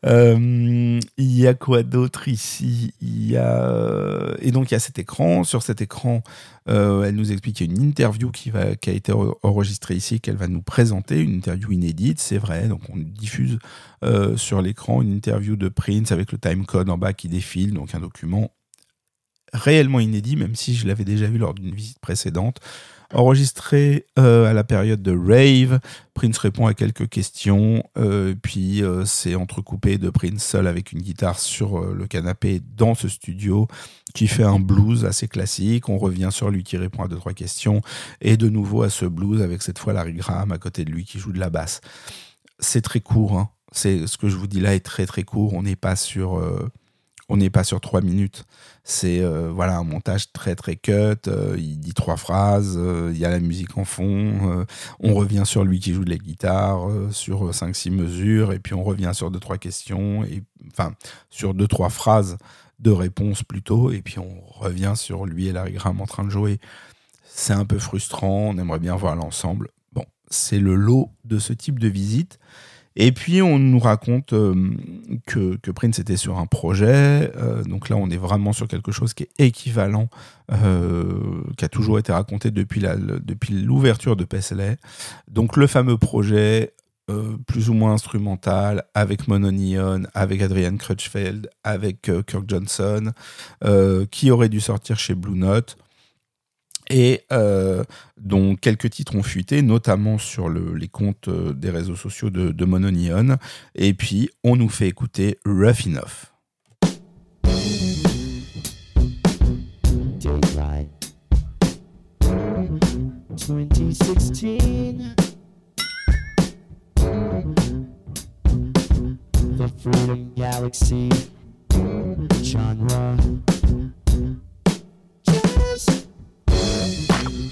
Euh, il y a quoi d'autre ici? Il y a et donc il y a cet écran. Sur cet écran, euh, elle nous explique qu'il y a une interview qui va qui a été enregistrée ici qu'elle va nous présenter, une interview inédite, c'est vrai. Donc on diffuse euh, sur l'écran une interview de Prince avec le time code en bas qui défile, donc un document réellement inédit, même si je l'avais déjà vu lors d'une visite précédente. Enregistré euh, à la période de Rave, Prince répond à quelques questions, euh, puis euh, c'est entrecoupé de Prince seul avec une guitare sur le canapé dans ce studio qui fait un blues assez classique. On revient sur lui qui répond à deux trois questions et de nouveau à ce blues avec cette fois Larry Graham à côté de lui qui joue de la basse. C'est très court, hein. ce que je vous dis là est très très court. On n'est pas sur on n'est pas sur trois minutes. C'est euh, voilà un montage très très cut. Euh, il dit trois phrases. Euh, il y a la musique en fond. on revient sur lui qui joue de la guitare sur 5-6 mesures et puis on revient sur deux trois questions et enfin sur deux trois phrases de réponse plutôt et puis on revient sur lui et Larry en train de jouer. C'est un peu frustrant. On aimerait bien voir l'ensemble. Bon, c'est le lot de ce type de visite. Et puis on nous raconte euh, que, Prince était sur un projet, euh, donc là on est vraiment sur quelque chose qui est équivalent, euh, qui a toujours été raconté depuis, depuis l'ouverture de Paisley. Donc le fameux projet plus ou moins instrumental avec Mononion, avec Adrian Crutchfield, avec Kirk Johnson, qui aurait dû sortir chez Blue Note et euh, dont quelques titres ont fuité, notamment sur les comptes euh, des réseaux sociaux de, Mononion. Et puis, on nous fait écouter Rough Enough.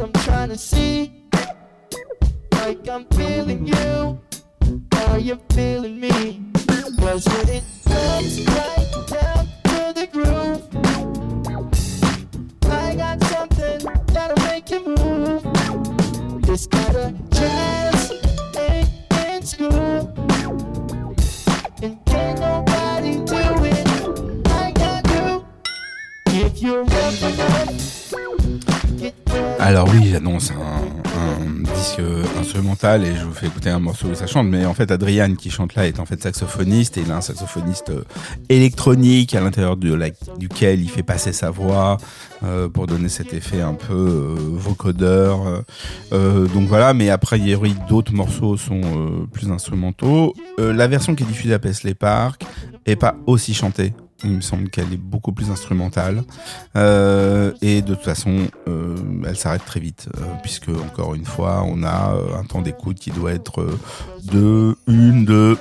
what I'm trying to see. Like I'm feeling you, are you feeling me? Cause when it comes right down to the groove, I got something that'll make you move. This kind of jazz ain't in school, and can't go. Alors oui, j'annonce un, disque instrumental et je vous fais écouter un morceau où ça chante, mais en fait Adrian qui chante là est en fait saxophoniste et il a un saxophoniste euh, électronique à l'intérieur duquel il fait passer sa voix euh, pour donner cet effet un peu euh, vocodeur. donc voilà, mais après il y d'autres morceaux sont plus instrumentaux. la version qui est diffusée à Paisley Park est pas aussi chantée il me semble qu'elle est beaucoup plus instrumentale. Euh, et de toute façon, euh, elle s'arrête très vite, euh, puisque encore une fois, on a un temps d'écoute qui doit être de une, deux,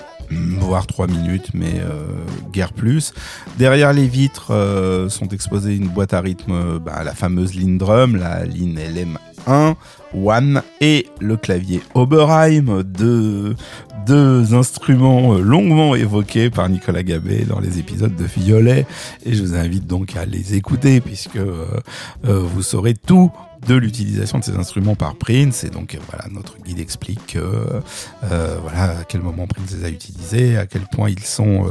voire trois minutes, mais guère plus. Derrière les vitres sont exposées une boîte à rythme, bah, la fameuse Lindrum, la Lin LM1, One et le clavier Oberheim, deux, deux instruments euh, longuement évoqués par Nicolas Gabé dans les épisodes de Violet. Et je vous invite donc à les écouter puisque euh, euh, vous saurez tout de l'utilisation de ces instruments par Prince. Et donc voilà, notre guide explique voilà à quel moment Prince les a utilisés, à quel point ils sont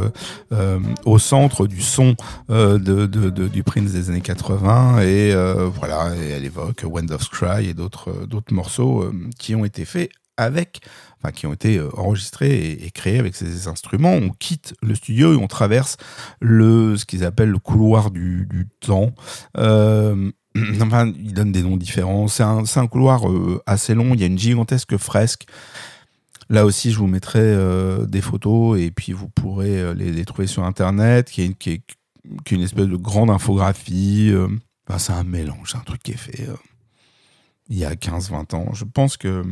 au centre du son de, du Prince des années 80. Et voilà, elle évoque Wind of Cry et d'autres d'autres morceaux qui ont été faits avec enfin, qui ont été euh, enregistrés et, créés avec ces instruments. On quitte le studio et on traverse le, ce qu'ils appellent le couloir du, temps. Euh, enfin, ils donnent des noms différents. C'est un, un, couloir euh, assez long. Il y a une gigantesque fresque. Là aussi, je vous mettrai euh, des photos et puis vous pourrez les, les, trouver sur Internet, qui est une espèce de grande infographie. Enfin, c'est un mélange, c'est un truc qui est fait il y a 15-20 ans. Je pense que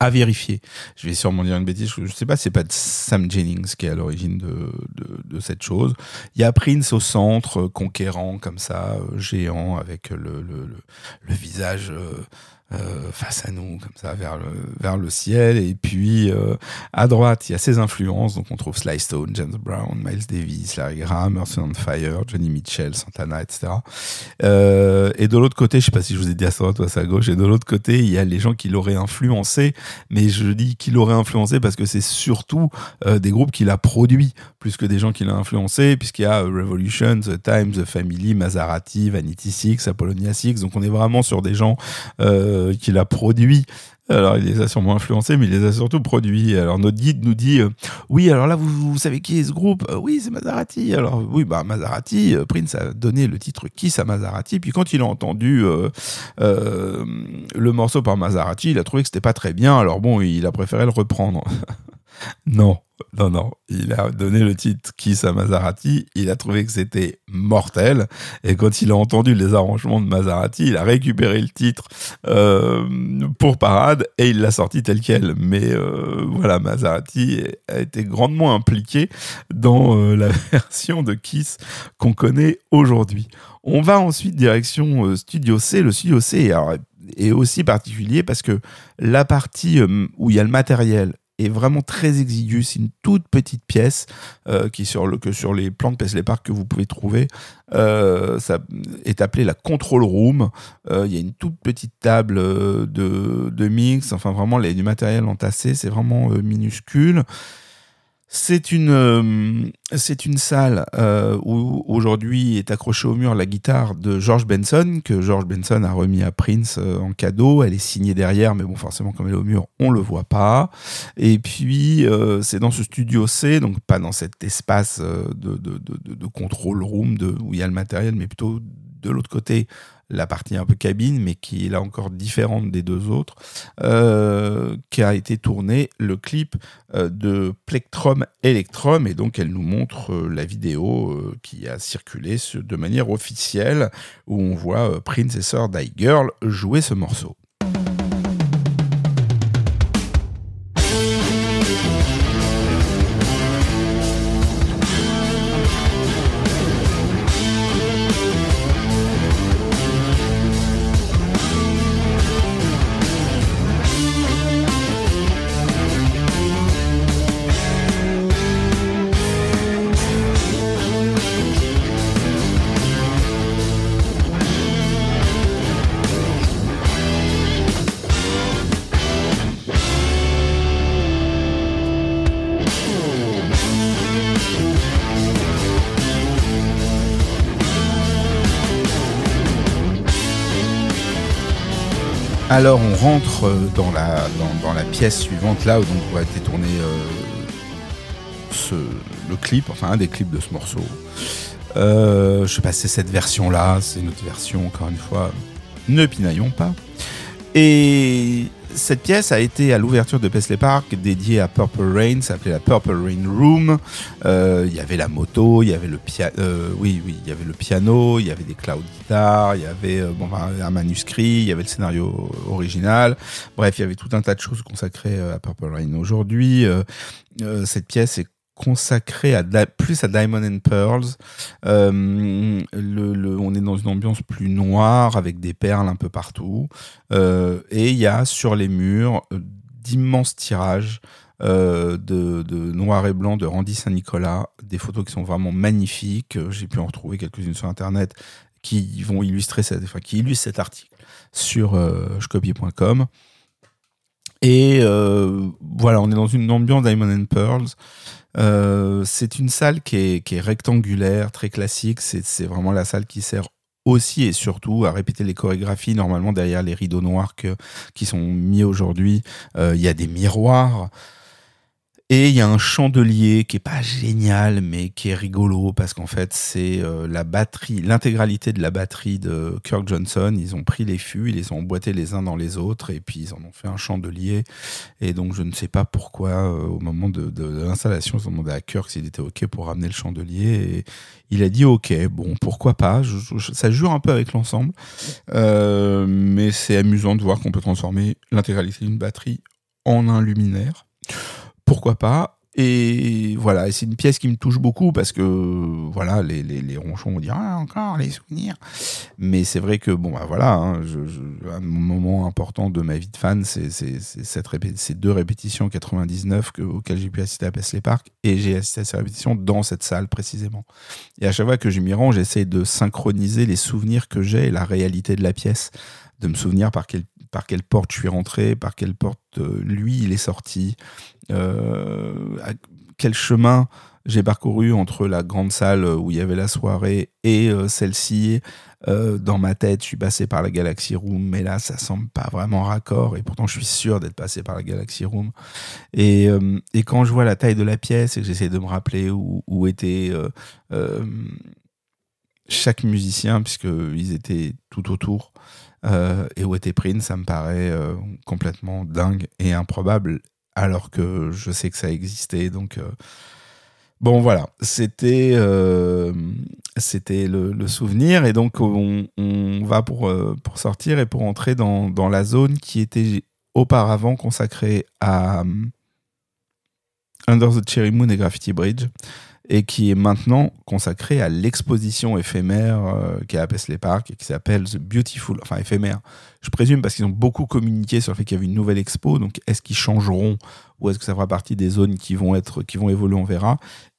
à vérifier. Je vais sûrement dire une bêtise. Je ne sais pas, c'est pas Sam Jennings qui est à l'origine de, de, cette chose. Il y a Prince au centre, conquérant comme ça, euh, géant, avec le, le, le, visage euh, euh, face à nous, comme ça, vers le, vers le ciel. Et puis, euh, à droite, il y a ses influences. Donc, on trouve Sly Stone, James Brown, Miles Davis, Larry Graham, Earth on Fire, Johnny Mitchell, Santana, etc. Euh, et de l'autre côté, je sais pas si je vous ai dit à droite ou à gauche, et de l'autre côté, il y a les gens qui l'auraient influencé. Mais je dis qu'il l'aurait influencé parce que c'est surtout des groupes qu'il a produits, plus que des gens qui l'ont influencé, puisqu'il y a Revolution, The Times, The Family, Maserati, Vanity Six, Apollonia Six. Donc, on est vraiment sur des gens qu'il a produit. Alors, il les a sûrement influencés, mais il les a surtout produits. Alors, notre guide nous dit euh, Oui, alors là, vous, savez qui est ce groupe? Euh, Oui, c'est Maserati. Alors, oui, bah, Maserati, Prince a donné le titre Kiss à Maserati. Puis, quand il a entendu le morceau par Maserati, il a trouvé que c'était pas très bien. Alors, bon, il a préféré le reprendre. non, non, non. Il a donné le titre Kiss à Maserati. Il a trouvé que c'était mortel. Et quand il a entendu les arrangements de Maserati, il a récupéré le titre euh, pour parade et il l'a sorti tel quel. Mais euh, voilà, Maserati a été grandement impliqué dans euh, la version de Kiss qu'on connaît aujourd'hui. On va ensuite direction Studio C. Le Studio C est aussi particulier parce que la partie où il y a le matériel est vraiment très exigu. C'est une toute petite pièce euh, qui sur le, que sur les plans de Paisley Park que vous pouvez trouver, euh, ça est appelé la control room. Euh, il y a une toute petite table de, de mix, enfin vraiment les, du matériel entassé, c'est vraiment minuscule. C'est une, euh, c'est une salle euh, où aujourd'hui est accrochée au mur la guitare de George Benson, que George Benson a remis à Prince euh, en cadeau. Elle est signée derrière, mais bon, forcément, comme elle est au mur, on le voit pas. Et puis, c'est dans ce studio C, donc pas dans cet espace de, control room où il y a le matériel, mais plutôt de l'autre côté la partie un peu cabine, mais qui est là encore différente des deux autres, euh, qui a été tourné le clip euh, de Plectrum Electrum, et donc elle nous montre euh, la vidéo qui a circulé de manière officielle, où on voit Prince et Sir Die Girl jouer ce morceau. Alors on rentre euh, dans la, pièce suivante, là où donc va être tourné euh, le clip, enfin un des clips de ce morceau. Euh, je sais pas c'est cette version-là, c'est une autre version, encore une fois. Ne pinaillons pas. Et cette pièce a été à l'ouverture de Paisley Park dédiée à Purple Rain, s'appelait la Purple Rain Room. Euh, il y avait la moto, il y avait le piano, euh, oui, oui, il y avait le piano, il y avait des cloud guitars, il y avait euh, bon, un manuscrit, il y avait le scénario original. Bref, il y avait tout un tas de choses consacrées à Purple Rain. Aujourd'hui, cette pièce est consacré à plus à Diamond and Pearls. Euh, on est dans une ambiance plus noire avec des perles un peu partout. Euh, et il y a sur les murs euh, d'immenses tirages de, noir et blanc de Randy Saint-Nicolas, des photos qui sont vraiment magnifiques. J'ai pu en retrouver quelques-unes sur Internet qui vont illustrer cette, qui illustrent cet article sur euh, Et voilà, on est dans une ambiance Diamond and Pearls. Euh, c'est une salle qui est, rectangulaire, très classique. C'est vraiment la salle qui sert aussi et surtout à répéter les chorégraphies. Normalement, derrière les rideaux noirs qui sont mis aujourd'hui, euh, il y a des miroirs. Et il y a un chandelier qui est pas génial, mais qui est rigolo parce qu'en fait, c'est euh, la batterie, l'intégralité de la batterie de Kirk Johnson. Ils ont pris les fûts, ils les ont emboîtés les uns dans les autres et puis ils en ont fait un chandelier. Et donc, je ne sais pas pourquoi, euh, au moment de, l'installation, ils ont demandé à Kirk s'il était OK pour ramener le chandelier. Et il a dit OK, bon, pourquoi pas? ça jure un peu avec l'ensemble. Euh, mais c'est amusant de voir qu'on peut transformer l'intégralité d'une batterie en un luminaire pourquoi pas et voilà, c'est une pièce qui me touche beaucoup parce que voilà, les, les, ronchons vont dire ah, encore les souvenirs. Mais c'est vrai que bon, bah, voilà, hein, un moment important de ma vie de fan, c'est ces deux répétitions 99 que, auxquelles j'ai pu assister à Paisley Park et j'ai assisté à ces répétitions dans cette salle précisément. Et à chaque fois que je m'y rends, j'essaie de synchroniser les souvenirs que j'ai et la réalité de la pièce, de me souvenir par quelle par quelle porte je suis rentré, par quelle porte euh, lui il est sorti, euh, quel chemin j'ai parcouru entre la grande salle où il y avait la soirée et euh, celle-ci. dans ma tête, je suis passé par la Galaxy Room, mais là, ça semble pas vraiment raccord. Et pourtant, je suis sûr d'être passé par la Galaxy Room. Et, quand je vois la taille de la pièce et que j'essaie de me rappeler où, où était chaque musicien, puisqu'ils étaient tout autour, euh, et Prince, ça me paraît euh, complètement dingue et improbable, alors que je sais que ça existait. Donc, euh, bon, voilà, c'était c'était le, souvenir. Et donc, on, va pour, pour sortir et pour entrer dans, dans, la zone qui était auparavant consacrée à Under the Cherry Moon et Graffiti Bridge et qui est maintenant consacré à l'exposition éphémère euh, qui est à Paisley Park et qui s'appelle The Beautiful, enfin éphémère, je présume parce qu'ils ont beaucoup communiqué sur le fait qu'il y avait une nouvelle expo, donc est-ce qu'ils changeront ou est-ce que ça fera partie des zones qui vont, être, qui vont évoluer, on verra,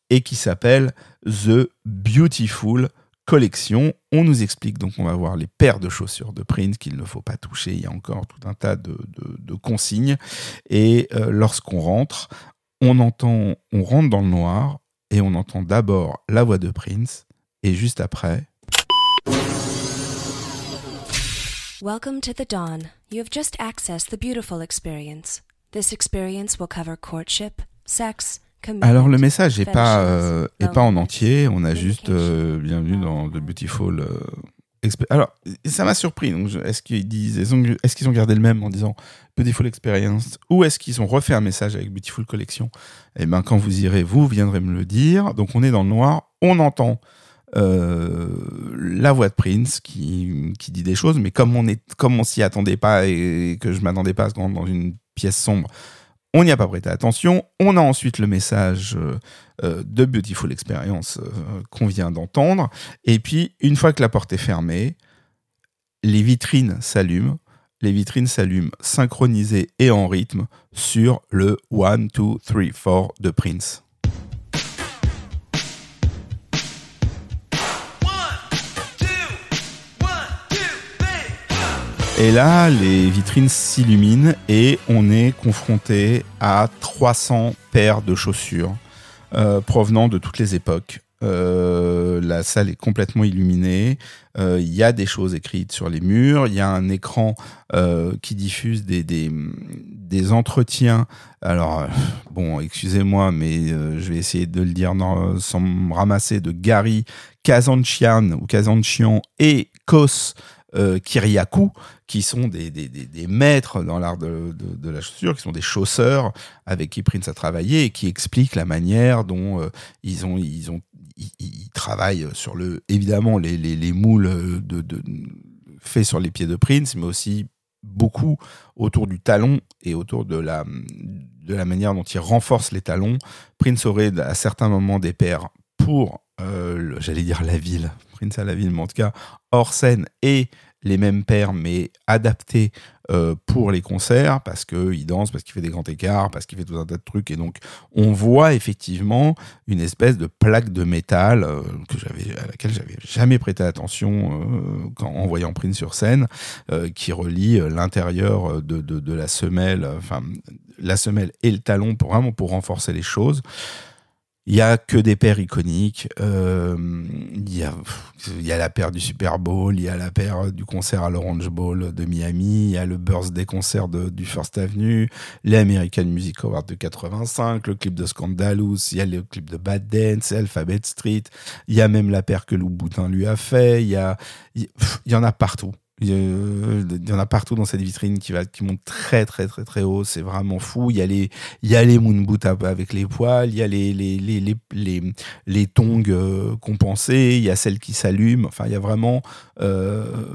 et qui s'appelle The Beautiful Collection. On nous explique, donc on va voir les paires de chaussures de Prince qu'il ne faut pas toucher, il y a encore tout un tas de, de, consignes, et euh, lorsqu'on rentre, on entend, on rentre dans le noir, et on entend d'abord la voix de Prince et juste après. Welcome to the dawn. You have just accessed the beautiful experience. This experience will cover courtship, sex, alors le message n'est pas, euh, est pas en entier, on a juste euh, bienvenue dans The Beautiful euh, alors, ça m'a surpris. est-ce qu'ils est-ce ont gardé le même en disant Beautiful Experience ou est-ce qu'ils ont refait un message avec Beautiful Collection? Eh bien, quand vous irez, vous viendrez me le dire. Donc, on est dans le noir, on entend euh, la voix de Prince qui, qui, dit des choses, mais comme on est, comme on s'y attendait pas et que je m'attendais pas à se rendre dans une pièce sombre, on n'y a pas prêté attention. On a ensuite le message euh, euh, de Beautiful Experience euh, qu'on vient d'entendre. Et puis, une fois que la porte est fermée, les vitrines s'allument. Les vitrines s'allument synchronisées et en rythme sur le 1, 2, 3, 4 de Prince. Et là, les vitrines s'illuminent et on est confronté à 300 paires de chaussures euh, provenant de toutes les époques. Euh, la salle est complètement illuminée. Euh, il y a des choses écrites sur les murs. Il y a un écran qui diffuse des, des, des, entretiens. Alors, bon, excusez-moi, mais je vais essayer de le dire sans me ramasser de Gary Kazanchian ou Kazanchian et Kos euh, Kiriakou, qui sont des, des, des, maîtres dans l'art de, de, la chaussure, qui sont des chausseurs avec qui Prince a travaillé et qui expliquent la manière dont euh, ils, ont, ils, ont, ils, travaillent sur le, évidemment les, les, les moules de, de, faits sur les pieds de Prince, mais aussi beaucoup autour du talon et autour de la, de la manière dont il renforce les talons. Prince aurait à certains moments des paires pour, euh, j'allais dire la ville, Prince à la ville, mais en tout cas hors scène et les mêmes paires, mais adaptés euh, pour les concerts, parce qu'il danse, parce qu'il fait des grands écarts, parce qu'il fait tout un tas de trucs. Et donc, on voit effectivement une espèce de plaque de métal euh, à laquelle j'avais jamais prêté attention euh, quand, en voyant Prince sur scène, qui relie l'intérieur de, la semelle, enfin, la semelle et le talon vraiment pour renforcer les choses. Il y a que des paires iconiques. Euh, il, y a, il y a la paire du Super Bowl, il y a la paire du concert à l'Orange Bowl de Miami, il y a le birthday concert de, du First Avenue, les American Music Awards de 85, le clip de Scandalous, il y a le clip de Bad Dance, Alphabet Street, il y a même la paire que Lou Boutin lui a fait, il y, a, il y en a partout. Il y en a partout dans cette vitrine qui, va, qui monte très très très très haut, c'est vraiment fou. Il y a les, il y a les moon boots avec les poils, il y a les, les, les, les, les, les tongs euh, compensés, il y a celles qui s'allument. Enfin, il y a vraiment. Euh,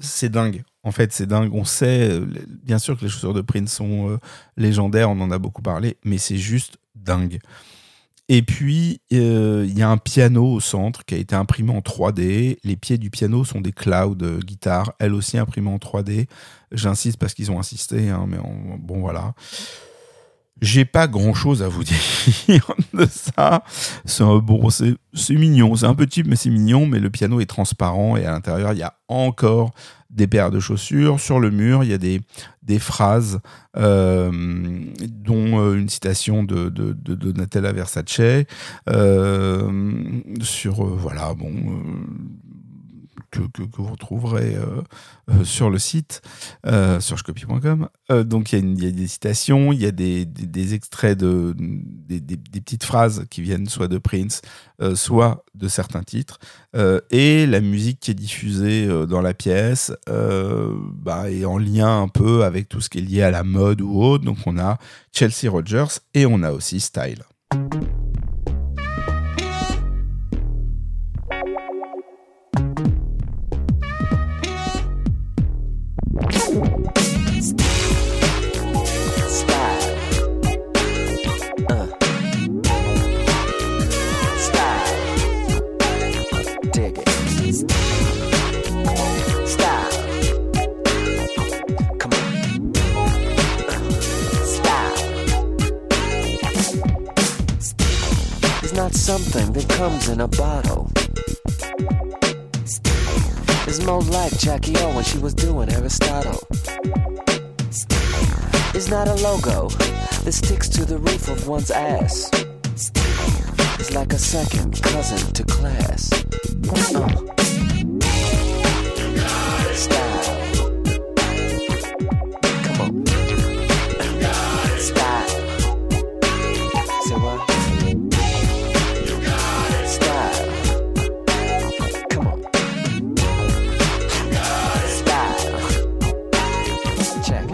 c'est dingue. En fait, c'est dingue. On sait, bien sûr, que les chaussures de Prince sont euh, légendaires, on en a beaucoup parlé, mais c'est juste dingue. Et puis, euh, il y a un piano au centre qui a été imprimé en 3D. Les pieds du piano sont des clouds euh, guitare, elles aussi imprimées en 3D. J'insiste parce qu'ils ont insisté, hein, mais bon voilà. J'ai pas grand chose à vous dire de ça. C'est bon, mignon, c'est un peu mais c'est mignon. Mais le piano est transparent et à l'intérieur, il y a encore des paires de chaussures. Sur le mur, il y a des, des phrases, euh, dont euh, une citation de, de, de Donatella Versace. Euh, sur, voilà, bon que, vous retrouverez euh, euh, sur le site, euh, sur shcopy.com. donc il y, a des citations, il y a des, extraits de des, petites phrases qui viennent soit de Prince, soit de certains titres, et la musique qui est diffusée dans la pièce bah, est en lien un peu avec tout ce qui est lié à la mode ou autre. Donc on a Chelsea Rogers et on a aussi Style. That comes in a bottle. It's more like Jackie O when she was doing Aristotle. It's not a logo that sticks to the roof of one's ass. It's like a second cousin to class. Uh.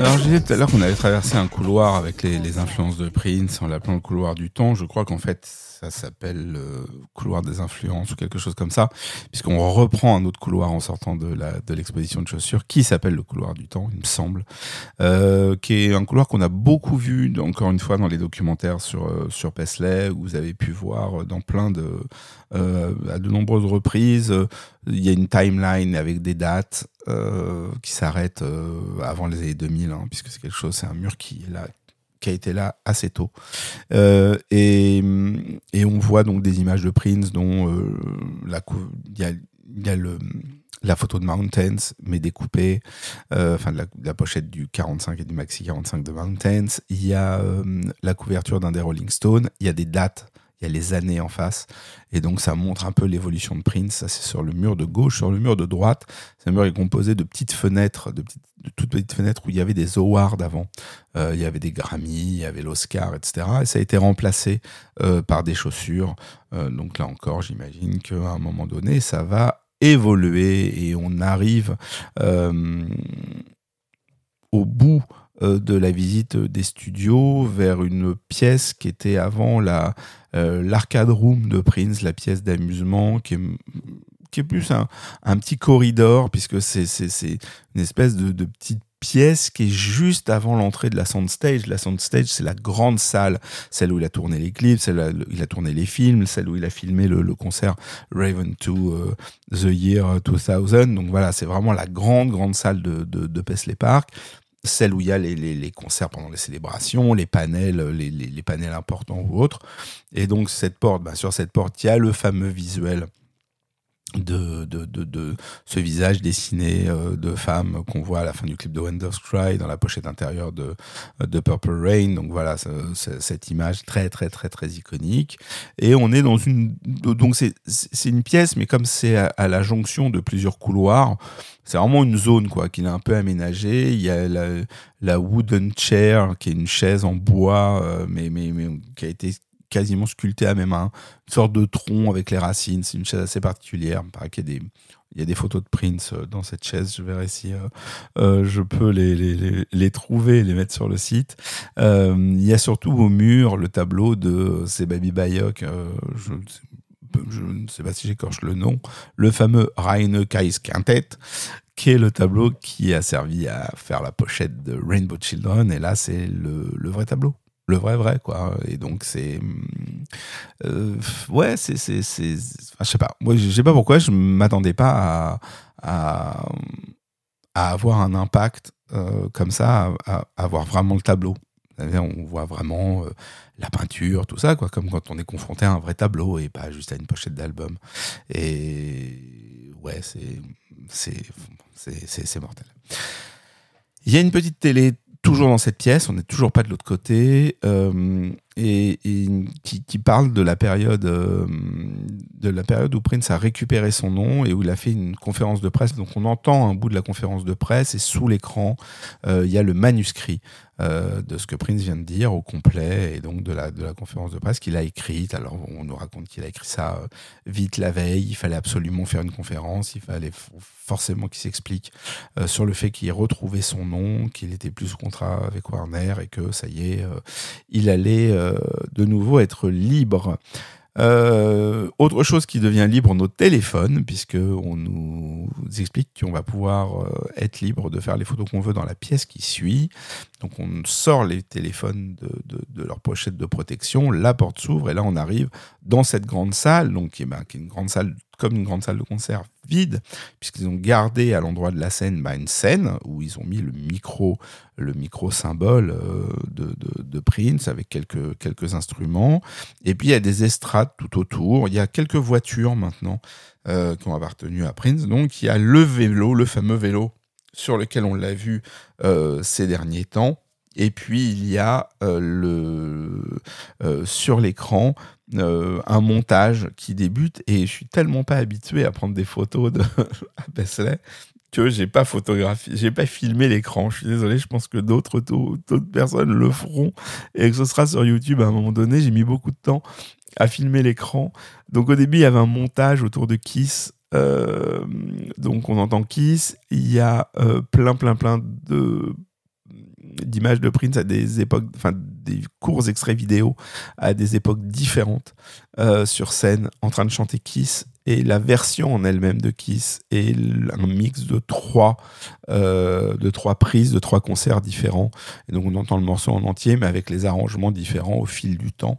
Tout à l'heure qu'on avait traversé un couloir avec les, influences de Prince en l'appelant le couloir du temps. Je crois qu'en fait, ça s'appelle le couloir des influences ou quelque chose comme ça, puisqu'on reprend un autre couloir en sortant de de l'exposition de chaussures qui s'appelle le couloir du temps, il me semble, euh, qui est un couloir qu'on a beaucoup vu encore une fois dans les documentaires sur euh, sur Pesley, où vous avez pu voir dans plein de euh, à de nombreuses reprises. Il y a une timeline avec des dates qui s'arrêtent avant les années 2000, hein, puisque c'est quelque chose, c'est un mur qui est là qui a été là assez tôt. Euh, et, et, on voit donc des images de Prince dont euh, il y a, la photo de Mountains, mais découpée, euh, enfin la, la, pochette du 45 et du maxi 45 de Mountains. Il y a la couverture d'un des Rolling Stones. Il y a des dates il y a les années en face. Et donc ça montre un peu l'évolution de Prince. Ça c'est sur le mur de gauche, sur le mur de droite. Ce mur est composé de petites fenêtres, de, petites, de toutes petites fenêtres où il y avait des awards avant. Euh, il y avait des Grammy, il y avait l'Oscar, etc. Et ça a été remplacé euh, par des chaussures. Euh, donc là encore, j'imagine qu'à un moment donné, ça va évoluer et on arrive au bout de la visite des studios vers une pièce qui était avant la euh, l'arcade room de Prince, la pièce d'amusement qui est est plus un, un petit corridor, puisque c'est une espèce de, petite pièce qui est juste avant l'entrée de la soundstage. La soundstage, c'est la grande salle, celle où il a tourné les clips, celle où il a tourné les films, celle où il a filmé le, le concert Raven to euh, The Year 2000. Donc voilà, c'est vraiment la grande, grande salle de, de, de Paisley Park celle où il y a les, les, les, concerts pendant les célébrations, les panels, les, les, panels importants ou autres. Et donc cette porte, bah, sur cette porte, il y a le fameux visuel de, de, de, de, ce visage dessiné euh, de femme qu'on voit à la fin du clip de Wonders Cry dans la pochette intérieure de, de Purple Rain. Donc voilà, cette image très très très très iconique. Et on est dans une... Donc c'est une pièce, mais comme c'est à, la jonction de plusieurs couloirs, c'est vraiment une zone quoi qu'il a un peu aménagée. Il y a la, la wooden chair, qui est une chaise en bois, euh, mais, mais, mais qui a été quasiment sculpté à mes mains, une sorte de tronc avec les racines. C'est une chaise assez particulière. Il qu'il y a des, photos de Prince euh, dans cette chaise. Je verrai si euh, euh, je peux les, les, les, trouver et les mettre sur le site. il y a surtout au mur le tableau de C'est Baby Bayok. je, ne sais pas si j'écorche le nom. Le fameux Reine Kais Quintet qui est le tableau qui a servi à faire la pochette de Rainbow Children. Et là, c'est le vrai tableau. Le vrai vrai quoi. Et donc c'est euh, ouais c'est c'est c'est je sais pas. Moi je sais pas pourquoi je m'attendais pas à, à, avoir un impact euh, comme ça à, avoir vraiment le tableau. On voit vraiment euh, la peinture tout ça quoi comme quand on est confronté à un vrai tableau et pas juste à une pochette d'album. Et ouais c'est c'est c'est mortel. Il y a une petite télé toujours dans cette pièce, on n'est toujours pas de l'autre côté, euh, et, qui, parle de la période euh, de la période où Prince a récupéré son nom et où il a fait une conférence de presse. Donc on entend un bout de la conférence de presse et sous l'écran euh, il y a le manuscrit euh, de ce que Prince vient de dire au complet et donc de la, de la conférence de presse qu'il a écrite. Alors on nous raconte qu'il a écrit ça vite la veille, il fallait absolument faire une conférence, il fallait forcément qu'il s'explique sur le fait qu'il ait retrouvé son nom, qu'il était plus sous contrat avec Warner et que ça y est, il allait de nouveau être libre. Euh, autre chose qui devient libre, nos téléphones, puisque on nous explique qu'on va pouvoir euh, être libre de faire les photos qu'on veut dans la pièce qui suit. Donc on sort les téléphones de, leur pochette de protection, la porte s'ouvre et là on arrive dans cette grande salle, donc est, ben, qui est une grande salle comme une grande salle de concert puisqu'ils ont gardé à l'endroit de la scène bah, une scène où ils ont mis le micro, le micro symbole euh, de, de, Prince avec quelques, quelques instruments. Et puis il y a des estrades tout autour. Il y a quelques voitures maintenant euh, qui ont appartenu à Prince. Donc il y a le vélo, le fameux vélo sur lequel on l'a vu euh, ces derniers temps. Et puis il y a le, sur l'écran un montage qui débute et je suis tellement pas habitué à prendre des photos de à que j'ai pas photographié, j'ai pas filmé l'écran. Je suis désolé, je pense que d'autres d'autres personnes le feront et que ce sera sur YouTube à un moment donné. J'ai mis beaucoup de temps à filmer l'écran. Donc au début, il y avait un montage autour de Kiss. Euh, donc on entend Kiss. Il y a euh, plein, plein, plein de d'images de Prince à des époques, enfin des courts extraits vidéo à des époques différentes euh, sur scène en train de chanter Kiss et la version en elle-même de Kiss est un mix de trois, euh, de trois prises, de trois concerts différents. Et donc on entend le morceau en entier, mais avec les arrangements différents au fil du temps.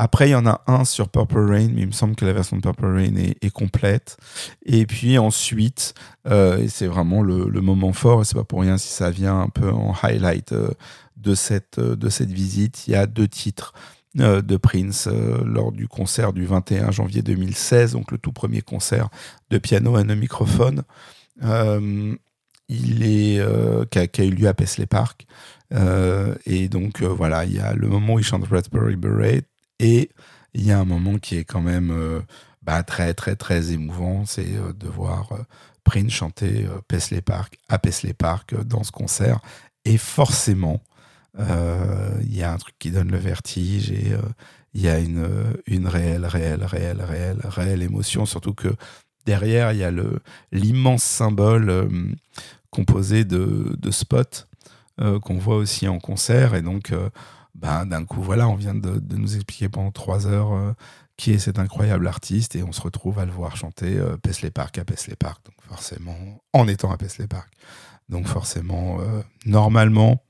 Après, il y en a un sur Purple Rain, mais il me semble que la version de Purple Rain est, complète. Et puis ensuite, euh, c'est vraiment le, moment fort, et c'est pas pour rien si ça vient un peu en highlight euh, de, cette, de cette visite, il y a deux titres euh, de Prince euh, lors du concert du 21 janvier 2016, donc le tout premier concert de piano et un microphone. Euh, il est qui a, eu lieu à Paisley Park. et donc voilà, il y a le moment où il chante Raspberry Beret et il y a un moment qui est quand même bah, très très très émouvant, c'est de voir Prince chanter Paisley Park à Paisley Park dans ce concert. Et forcément, euh, il y a un truc qui donne le vertige et euh, il y a une, une réelle, réelle, réelle, réelle, réelle émotion, surtout que derrière, il y a l'immense symbole euh, composé de, de spots qu'on voit aussi en concert. Et donc, ben, d'un coup, voilà, on vient de, nous expliquer pendant trois heures euh, qui est cet incroyable artiste et on se retrouve à le voir chanter euh, Park à Paisley Park. Donc, forcément, en étant à Paisley Park. Donc, forcément, euh, normalement,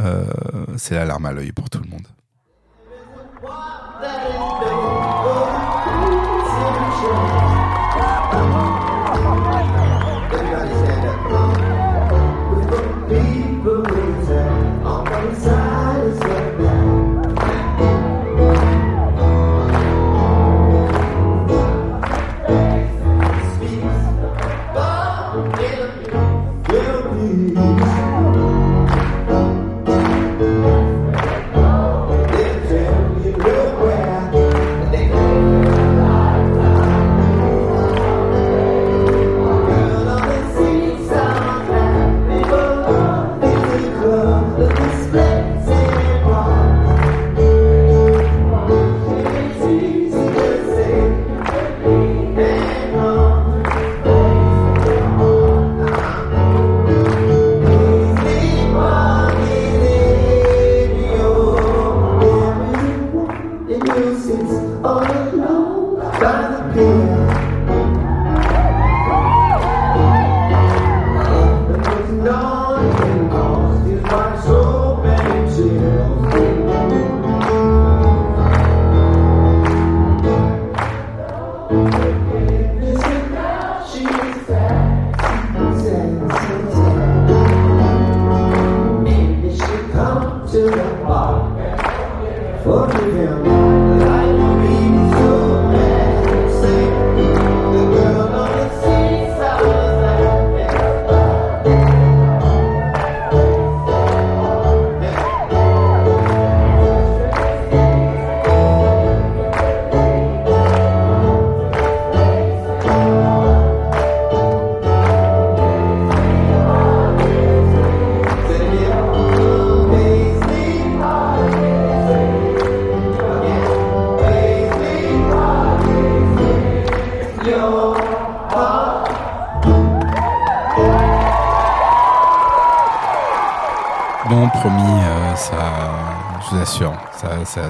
euh, c'est la larme à l'œil pour tout le monde.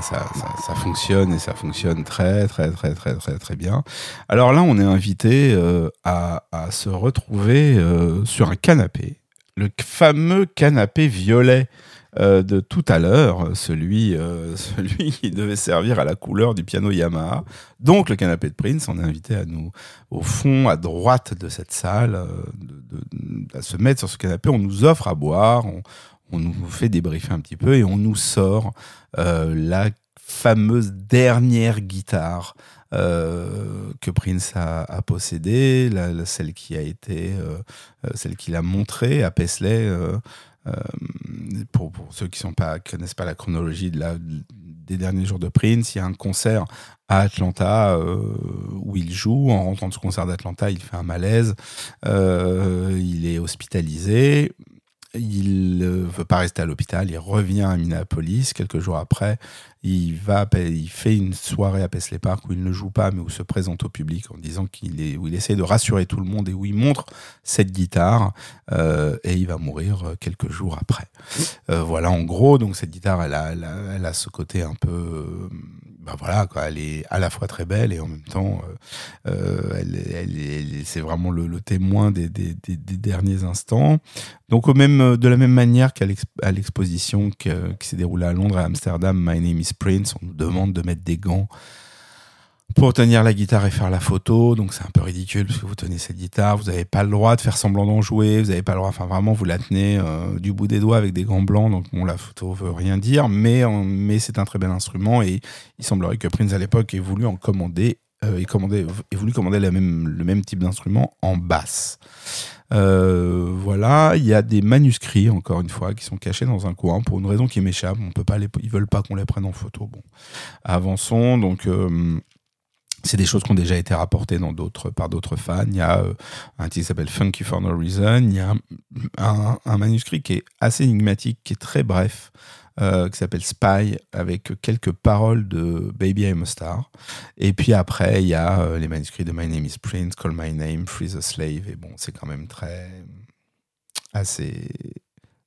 Ça, fonctionne et ça fonctionne très, très, très, très, très, très bien. Alors là, on est invité euh, à, se retrouver euh, sur un canapé, le fameux canapé violet. Euh, de tout à l'heure, celui, celui qui devait servir à la couleur du piano Yamaha. Donc le canapé de Prince, on est invité à nous, au fond, à droite de cette salle, à se mettre sur ce canapé. On nous offre à boire, on, on nous fait débriefer un petit peu et on nous sort euh, la fameuse dernière guitare euh, que Prince a, a possédée, celle qui a été, euh, celle qu'il a montrée à Paisley. Pour, pour, ceux qui ne connaissent pas la chronologie des derniers jours de Prince, il y a un concert à Atlanta où il joue. En rentrant de ce concert d'Atlanta, il fait un malaise. il est hospitalisé il ne veut pas rester à l'hôpital, il revient à Minneapolis. Quelques jours après, il, va, il fait une soirée à Paisley Park où il ne joue pas, mais où se présente au public en disant qu'il est, où il essaie de rassurer tout le monde et où il montre cette guitare. Euh, et il va mourir quelques jours après. Euh, voilà, en gros, donc cette guitare, elle a, elle a, ce côté un peu bah voilà, quoi, elle est à la fois très belle et en même temps, euh, elle, c'est vraiment le, témoin des, derniers instants. Donc, au même, de la même manière qu'à l'exposition qui s'est déroulée à Londres à Amsterdam, My Name is Prince, on nous demande de mettre des gants pour tenir la guitare et faire la photo. Donc c'est un peu ridicule parce que vous tenez cette guitare, vous n'avez pas le droit de faire semblant d'en jouer, vous n'avez pas le droit, enfin vraiment vous la tenez euh, du bout des doigts avec des gants blancs. Donc bon, la photo veut rien dire, mais, euh, mais c'est un très bel instrument et il semblerait que Prince à l'époque ait voulu en commander, euh, ait, voulu commander le même type d'instrument en basse. Voilà, il y a des manuscrits encore une fois qui sont cachés dans un coin pour une raison qui m'échappe. On peut pas ils veulent pas qu'on les prenne en photo. Bon, avançons. Donc c'est des choses qui ont déjà été rapportées dans d'autres, par d'autres fans. Il y a euh, un titre qui s'appelle Funky for No Reason. Il y a un, manuscrit qui est assez énigmatique, qui est très bref, euh, qui s'appelle Spy, avec quelques paroles de Baby I'm a Star. Et puis après, il y a euh, les manuscrits de My Name is Prince, Call My Name, Free the Slave. Et bon, c'est quand même très. assez.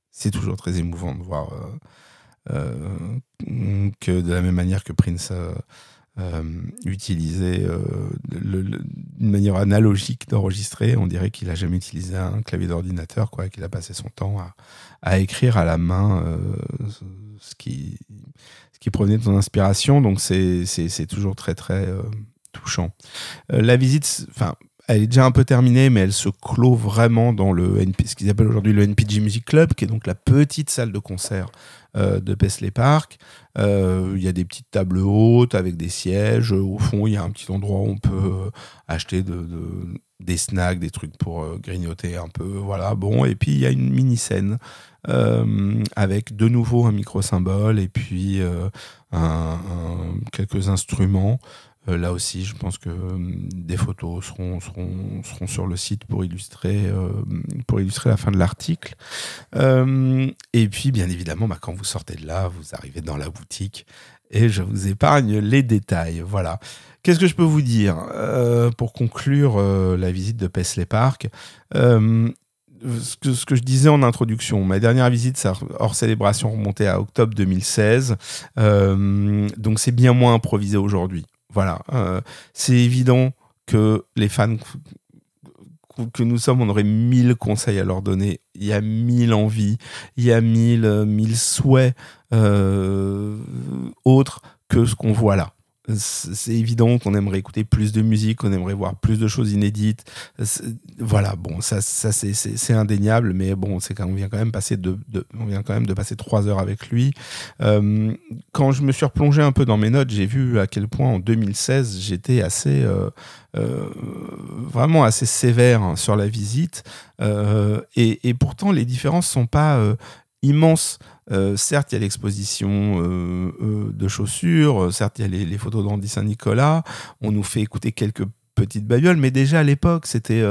C'est toujours très émouvant de voir que de la même manière que Prince euh, utilisé euh, une manière analogique d'enregistrer. On dirait qu'il a jamais utilisé un clavier d'ordinateur, quoi, qu'il a passé son temps à, écrire à la main euh, ce, qui, ce qui provenait de son inspiration. Donc c'est toujours très très touchant. la visite, enfin elle est déjà un peu terminée, mais elle se clôt vraiment dans le ce qu'ils appellent aujourd'hui le NPG Music Club, qui est donc la petite salle de concert de Paisley Park. Euh, il y a des petites tables hautes avec des sièges. Au fond, il y a un petit endroit où on peut euh, acheter de, des snacks, des trucs pour grignoter un peu. Voilà, bon. Et puis, il y a une mini-scène avec de nouveau un micro-symbole et puis quelques instruments. Euh, là aussi, je pense que euh, des photos seront, seront, seront, sur le site pour illustrer, euh, pour illustrer la fin de l'article. et puis, bien évidemment, bah, quand vous sortez de là, vous arrivez dans la boutique et je vous épargne les détails. Voilà. Qu'est-ce que je peux vous dire pour conclure la visite de Paisley Park? Ce que, ce que, je disais en introduction, ma dernière visite hors célébration remontait à octobre 2016, donc c'est bien moins improvisé aujourd'hui. Voilà, euh, c'est évident que les fans que nous sommes, on aurait mille conseils à leur donner. Il y a mille envies, il y a mille, mille souhaits euh, autres que ce qu'on voit là. C'est évident qu'on aimerait écouter plus de musique, qu'on aimerait voir plus de choses inédites. Voilà, bon, ça, ça c'est indéniable, mais bon, c'est quand on vient quand même de, passer trois heures avec lui. Euh, quand je me suis replongé un peu dans mes notes, j'ai vu à quel point en 2016 j'étais assez euh, euh, vraiment assez sévère sur la visite, et, et, pourtant les différences sont pas immenses. Euh, certes, il y a l'exposition euh, euh, de chaussures, certes, il y a les, photos d'Andy Saint-Nicolas, on nous fait écouter quelques petites babioles, mais déjà à l'époque, c'était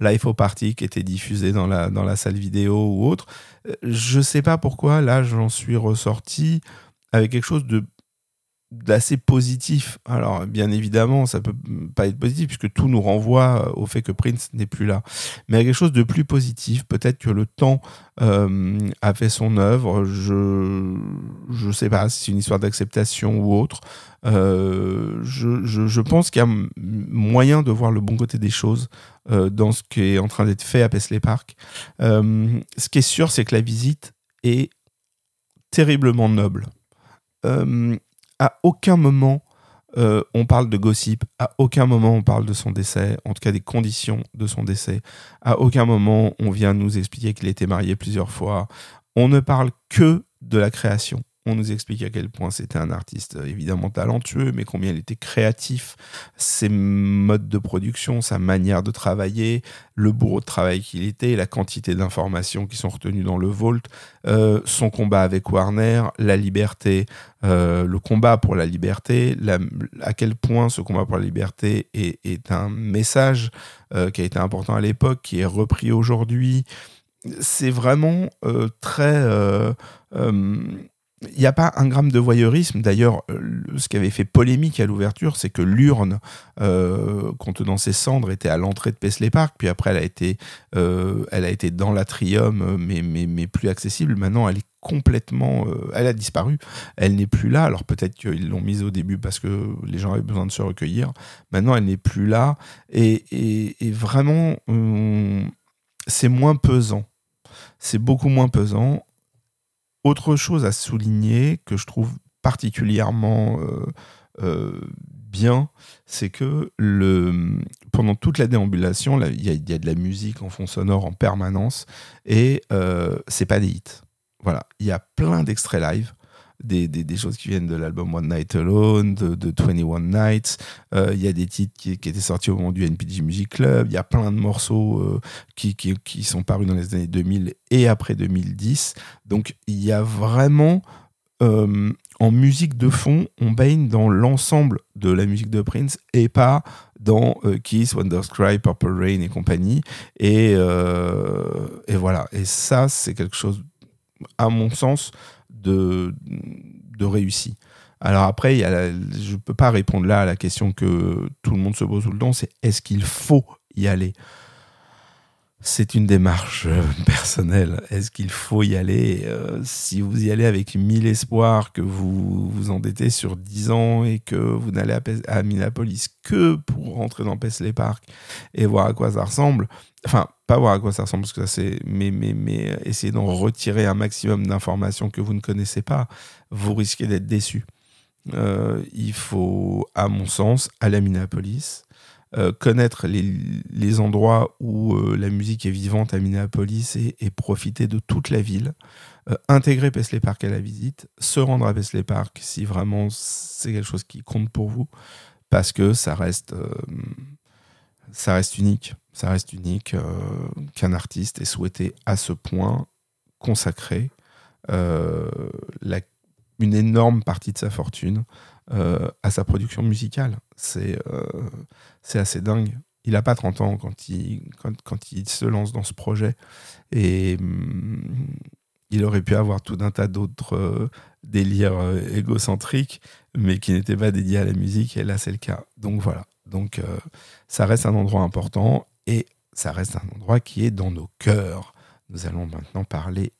Life au Party qui était diffusé dans la, dans la salle vidéo ou autre. je sais pas pourquoi, là, j'en suis ressorti avec quelque chose de d'assez positif. Alors, bien évidemment, ça peut pas être positif puisque tout nous renvoie au fait que Prince n'est plus là. Mais a quelque chose de plus positif. Peut-être que le temps euh, a fait son œuvre. Je je sais pas si c'est une histoire d'acceptation ou autre. Euh, je, je, pense qu'il y a moyen de voir le bon côté des choses euh, dans ce qui est en train d'être fait à Paisley Park. ce qui est sûr, c'est que la visite est terriblement noble à aucun moment euh, on parle de gossip, à aucun moment on parle de son décès, en tout cas des conditions de son décès. À aucun moment on vient nous expliquer qu'il était marié plusieurs fois. On ne parle que de la création on nous explique à quel point c'était un artiste euh, évidemment talentueux, mais combien il était créatif, ses modes de production, sa manière de travailler, le bourreau de travail qu'il était, la quantité d'informations qui sont retenues dans le Vault, euh, son combat avec Warner, la liberté, euh, le combat pour la liberté, à quel point ce combat pour la liberté est, un message qui a été important à l'époque, qui est repris aujourd'hui. C'est vraiment très il n'y a pas un gramme de voyeurisme. D'ailleurs, euh, ce qui avait fait polémique à l'ouverture, c'est que l'urne euh, contenant ses cendres était à l'entrée de Paisley Park, puis après elle a été, euh, elle a été dans l'atrium, mais, mais, mais plus accessible. Maintenant, elle est complètement, elle a disparu. Elle n'est plus là. Alors peut-être qu'ils l'ont mise au début parce que les gens avaient besoin de se recueillir. Maintenant, elle n'est plus là. Et, et, et vraiment, c'est moins pesant. C'est beaucoup moins pesant. Autre chose à souligner que je trouve particulièrement euh, euh, bien, c'est que pendant toute la déambulation, il y, a de la musique en fond sonore en permanence et euh, c'est pas des hits. Voilà, il y a plein d'extraits live des, choses qui viennent de l'album One Night Alone, de, de 21 Nights. Euh, il y a des titres qui, étaient sortis au moment du NPG Music Club. Il y a plein de morceaux euh, qui, sont parus dans les années 2000 et après 2010. Donc il y a vraiment... Euh, en musique de fond, on baigne dans l'ensemble de la musique de Prince et pas dans Kiss, Wondercry, Purple Rain et compagnie. Et voilà. Et ça, c'est quelque chose, à mon sens, de, de. Alors après, je ne peux pas répondre là à la question que tout le monde se pose tout le temps, c'est est-ce qu'il faut y aller? C'est une démarche euh, personnelle. Est-ce qu'il faut y aller euh, Si vous y allez avec mille espoirs, que vous vous endettez sur 10 ans et que vous n'allez à, Minneapolis que pour rentrer dans Paisley Park et voir à quoi ça ressemble, enfin, pas voir à quoi ça ressemble, parce que ça c'est, mais, mais, mais essayer d'en retirer un maximum d'informations que vous ne connaissez pas, vous risquez d'être déçu. Euh, il faut, à mon sens, aller à Minneapolis, euh, connaître les, endroits où euh, la musique est vivante à Minneapolis et, profiter de toute la ville, euh, intégrer Paisley Park à la visite, se rendre à Paisley Park si vraiment c'est quelque chose qui compte pour vous, parce que ça reste, ça reste unique. Ça reste unique qu'un artiste ait souhaité à ce point consacrer une énorme partie de sa fortune euh, à sa production musicale. C'est euh, assez dingue. Il n'a pas 30 ans quand il, se lance dans ce projet. Et hum, il aurait pu avoir tout un tas d'autres euh, délires égocentriques, mais qui n'étaient pas dédiés à la musique. Et là, c'est le cas. Donc voilà. Donc ça reste un endroit important et ça reste un endroit qui est dans nos cœurs. Nous allons maintenant parler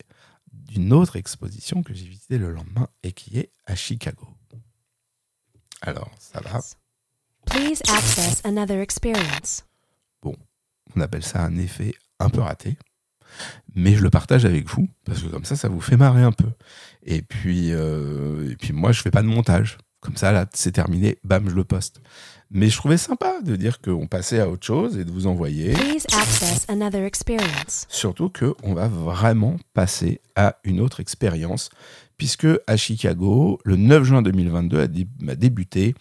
d'une autre exposition que j'ai visitée le lendemain et qui est à Chicago. Alors, ça va? Please access another experience. Bon, on appelle ça un effet un peu raté, mais je le partage avec vous parce que comme ça, ça vous fait marrer un peu. Et puis, euh, et puis moi, je fais pas de montage. Comme ça, là, c'est terminé, bam, je le poste. Mais je trouvais sympa de dire qu'on passait à autre chose et de vous envoyer. Surtout qu'on va vraiment passer à une autre expérience, puisque à Chicago, le 9 juin 2022 a, débuté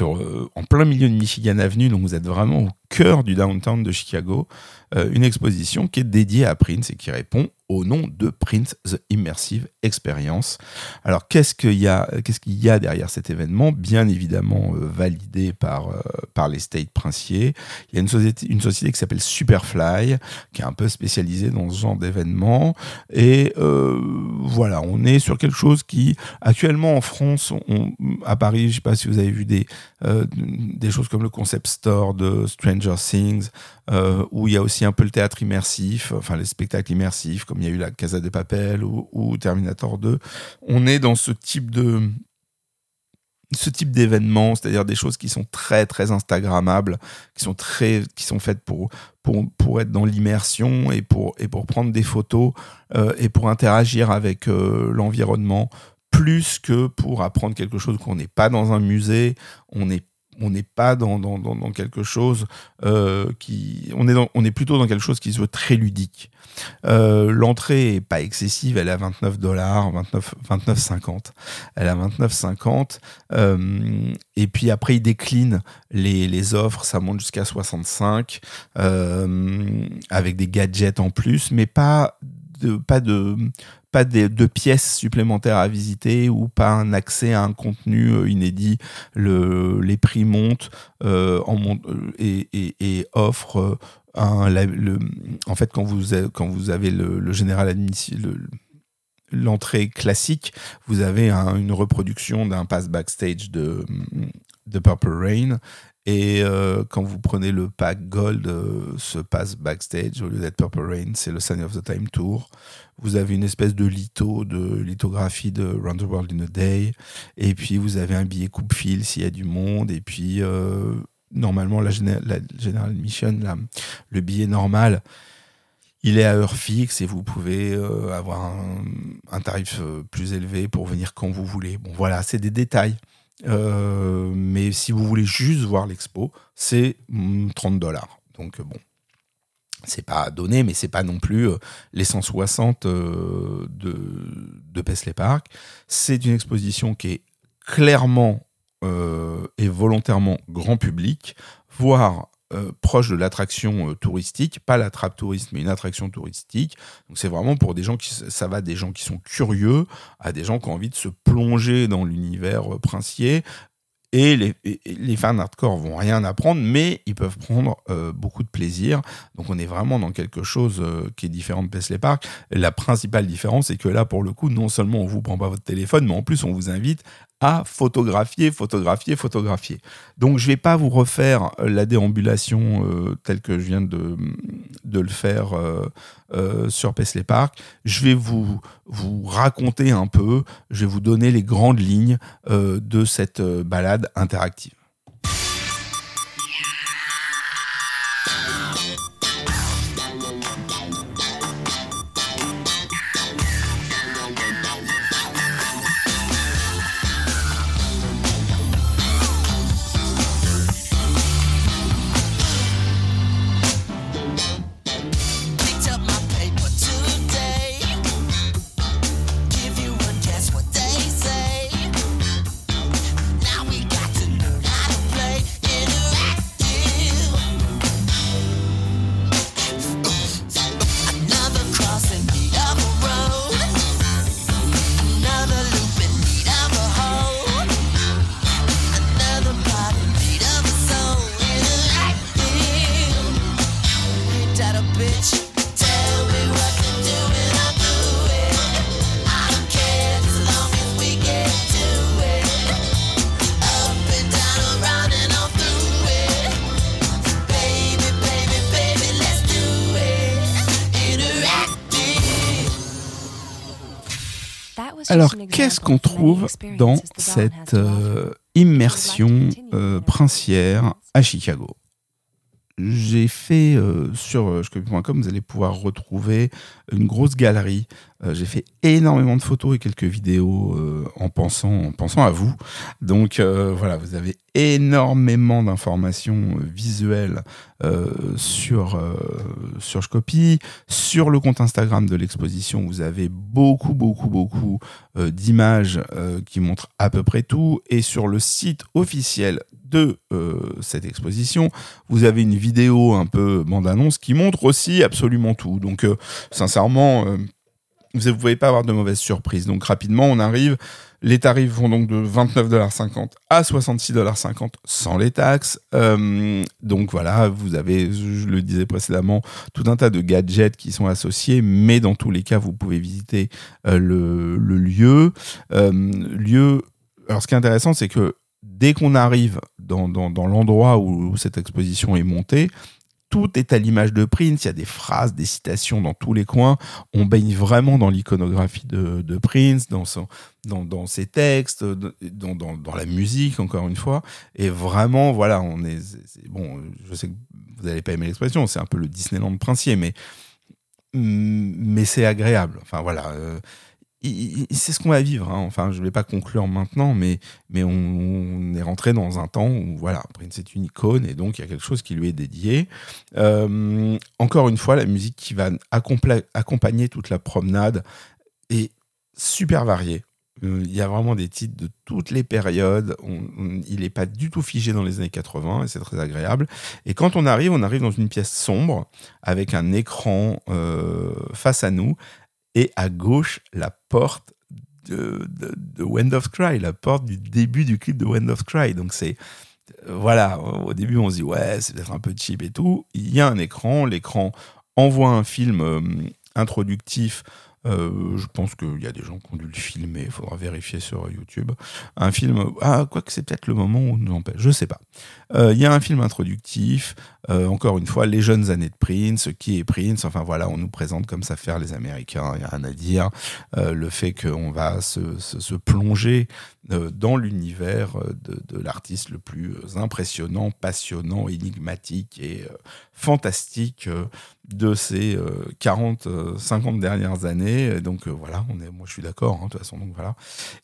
euh, en plein milieu de Michigan Avenue, donc vous êtes vraiment cœur du downtown de Chicago, euh, une exposition qui est dédiée à Prince et qui répond au nom de Prince The Immersive Experience. Alors qu'est-ce qu'il y a, derrière cet événement? Bien évidemment euh, validé par euh, par les states princiers. Il y a une société, qui s'appelle Superfly, qui est un peu spécialisée dans ce genre d'événements. Et voilà, on est sur quelque chose qui actuellement en France, à Paris, je ne sais pas si vous avez vu des des choses comme le concept store de Stranger Things, où il y a aussi un peu le théâtre immersif, enfin les spectacles immersifs comme il y a eu la Casa de Papel ou, Terminator 2, on est dans ce type de ce type d'événements, c'est-à-dire des choses qui sont très très instagrammables, qui sont très qui sont faites pour pour, pour être dans l'immersion et pour et pour prendre des photos euh, et pour interagir avec euh, l'environnement plus que pour apprendre quelque chose qu'on n'est pas dans un musée, on n'est on n'est pas dans, dans, dans, quelque chose euh, qui on est on est plutôt dans quelque chose qui se veut très ludique euh, l'entrée est pas excessive, elle est à 29 dollars, 29, 29,50. Elle est à 29,50. Euh, et puis après, il décline les, les offres, ça monte jusqu'à 65, euh, avec des gadgets en plus, mais pas de, pas de, pas de, pièces supplémentaires à visiter ou pas un accès à un contenu inédit. Le, les prix montent en, et, et, offrent en fait, quand vous, avez, le général l'entrée classique, vous avez une reproduction d'un pass backstage de, de Purple Rain. Et euh, quand vous prenez le pack Gold, euh, ce pass backstage, au lieu d'être Purple Rain, c'est le Sign of the Time Tour. Vous avez une espèce de litho, de lithographie de Round the World in a Day. Et puis vous avez un billet coupe-fil s'il y a du monde. Et puis euh, normalement, la, General Mission, le billet normal, il est à heure fixe et vous pouvez euh, avoir un, tarif plus élevé pour venir quand vous voulez. Bon, voilà, c'est des détails. Euh, mais si vous voulez juste voir l'expo, c'est 30 mm, dollars. Donc bon, c'est pas donné, mais c'est pas non plus les 160 de, de Paisley Park. C'est une exposition qui est clairement euh, est volontairement grand public, voire euh, proche de l'attraction euh, touristique, pas l'attrape touriste, mais une attraction touristique. Donc c'est vraiment pour des gens qui, ça va des gens qui sont curieux, à des gens qui ont envie de se plonger dans l'univers princier, et les, fans hardcore vont rien apprendre, mais ils peuvent prendre euh, beaucoup de plaisir. Donc on est vraiment dans quelque chose euh, qui est différent de Paisley Park. La principale différence, c'est que là, pour le coup, non seulement on vous prend pas votre téléphone, mais en plus on vous invite à photographier, photographier, photographier. Donc je vais pas vous refaire euh, la déambulation telle que je viens de, le faire euh, sur Paisley Park. Je vais vous, vous raconter un peu, je vais vous donner les grandes lignes euh, de cette euh, balade interactive. Alors, qu'est-ce qu'on trouve dans cette euh, immersion euh, princière à Chicago? J'ai fait euh, sur shcopy.com, vous allez pouvoir retrouver une grosse galerie j'ai fait énormément de photos et quelques vidéos en, pensant, en pensant à vous. Donc voilà, vous avez énormément d'informations visuelles sur, sur Shcopy. Sur le compte Instagram de l'exposition, vous avez beaucoup, beaucoup, beaucoup d'images qui montrent à peu près tout. Et sur le site officiel de euh, cette exposition, vous avez une vidéo un peu bande-annonce qui montre aussi absolument tout. Donc, euh, sincèrement, euh, vous ne pouvez pas avoir de mauvaises surprises. Donc, rapidement, on arrive. Les tarifs vont donc de 29,50$ à 66,50$ sans les taxes. donc voilà, vous avez, je le disais précédemment, tout un tas de gadgets qui sont associés, mais dans tous les cas, vous pouvez visiter le, le, lieu. lieu. Alors, ce qui est intéressant, c'est que dès qu'on arrive dans, l'endroit où, cette exposition est montée, tout est à l'image de Prince. Il y a des phrases, des citations dans tous les coins. On baigne vraiment dans l'iconographie de, Prince, dans, ses textes, dans, la musique, encore une fois. Et vraiment, voilà, on est. bon, je sais que vous n'allez pas aimer l'expression, c'est un peu le Disneyland princier, mais, mais c'est agréable. Enfin, voilà. Euh, c'est ce qu'on va vivre. Hein. Enfin, je ne vais pas conclure maintenant, mais, mais on, est rentré dans un temps où, voilà, Prince est une icône et donc il y a quelque chose qui lui est dédié. Euh, encore une fois, la musique qui va accompagner toute la promenade est super variée. Euh, il y a vraiment des titres de toutes les périodes. il n'est pas du tout figé dans les années 80 et c'est très agréable. Et quand on arrive, on arrive dans une pièce sombre avec un écran euh, face à nous et à gauche la porte de, de, Wind of Cry, la porte du début du clip de Wind of Cry. Donc c'est euh, voilà, au début on se dit ouais c'est peut-être un peu cheap et tout. Il y a un écran, l'écran envoie un film euh, introductif euh, je pense qu'il y a des gens qui ont dû le filmer, il faudra vérifier sur YouTube. Un film, ah, quoi que c'est peut-être le moment où nous empêche, je sais pas. Euh, il y a un film introductif, euh, encore une fois, les jeunes années de Prince, qui est Prince, enfin voilà, on nous présente comme ça faire les Américains, il n'y a rien à dire. le fait qu'on va se, se, plonger dans l'univers de, de l'artiste le plus impressionnant, passionnant, énigmatique et fantastique de ces 40, 50 dernières années. donc voilà, on est, moi je suis d'accord, hein, de toute façon. Donc voilà.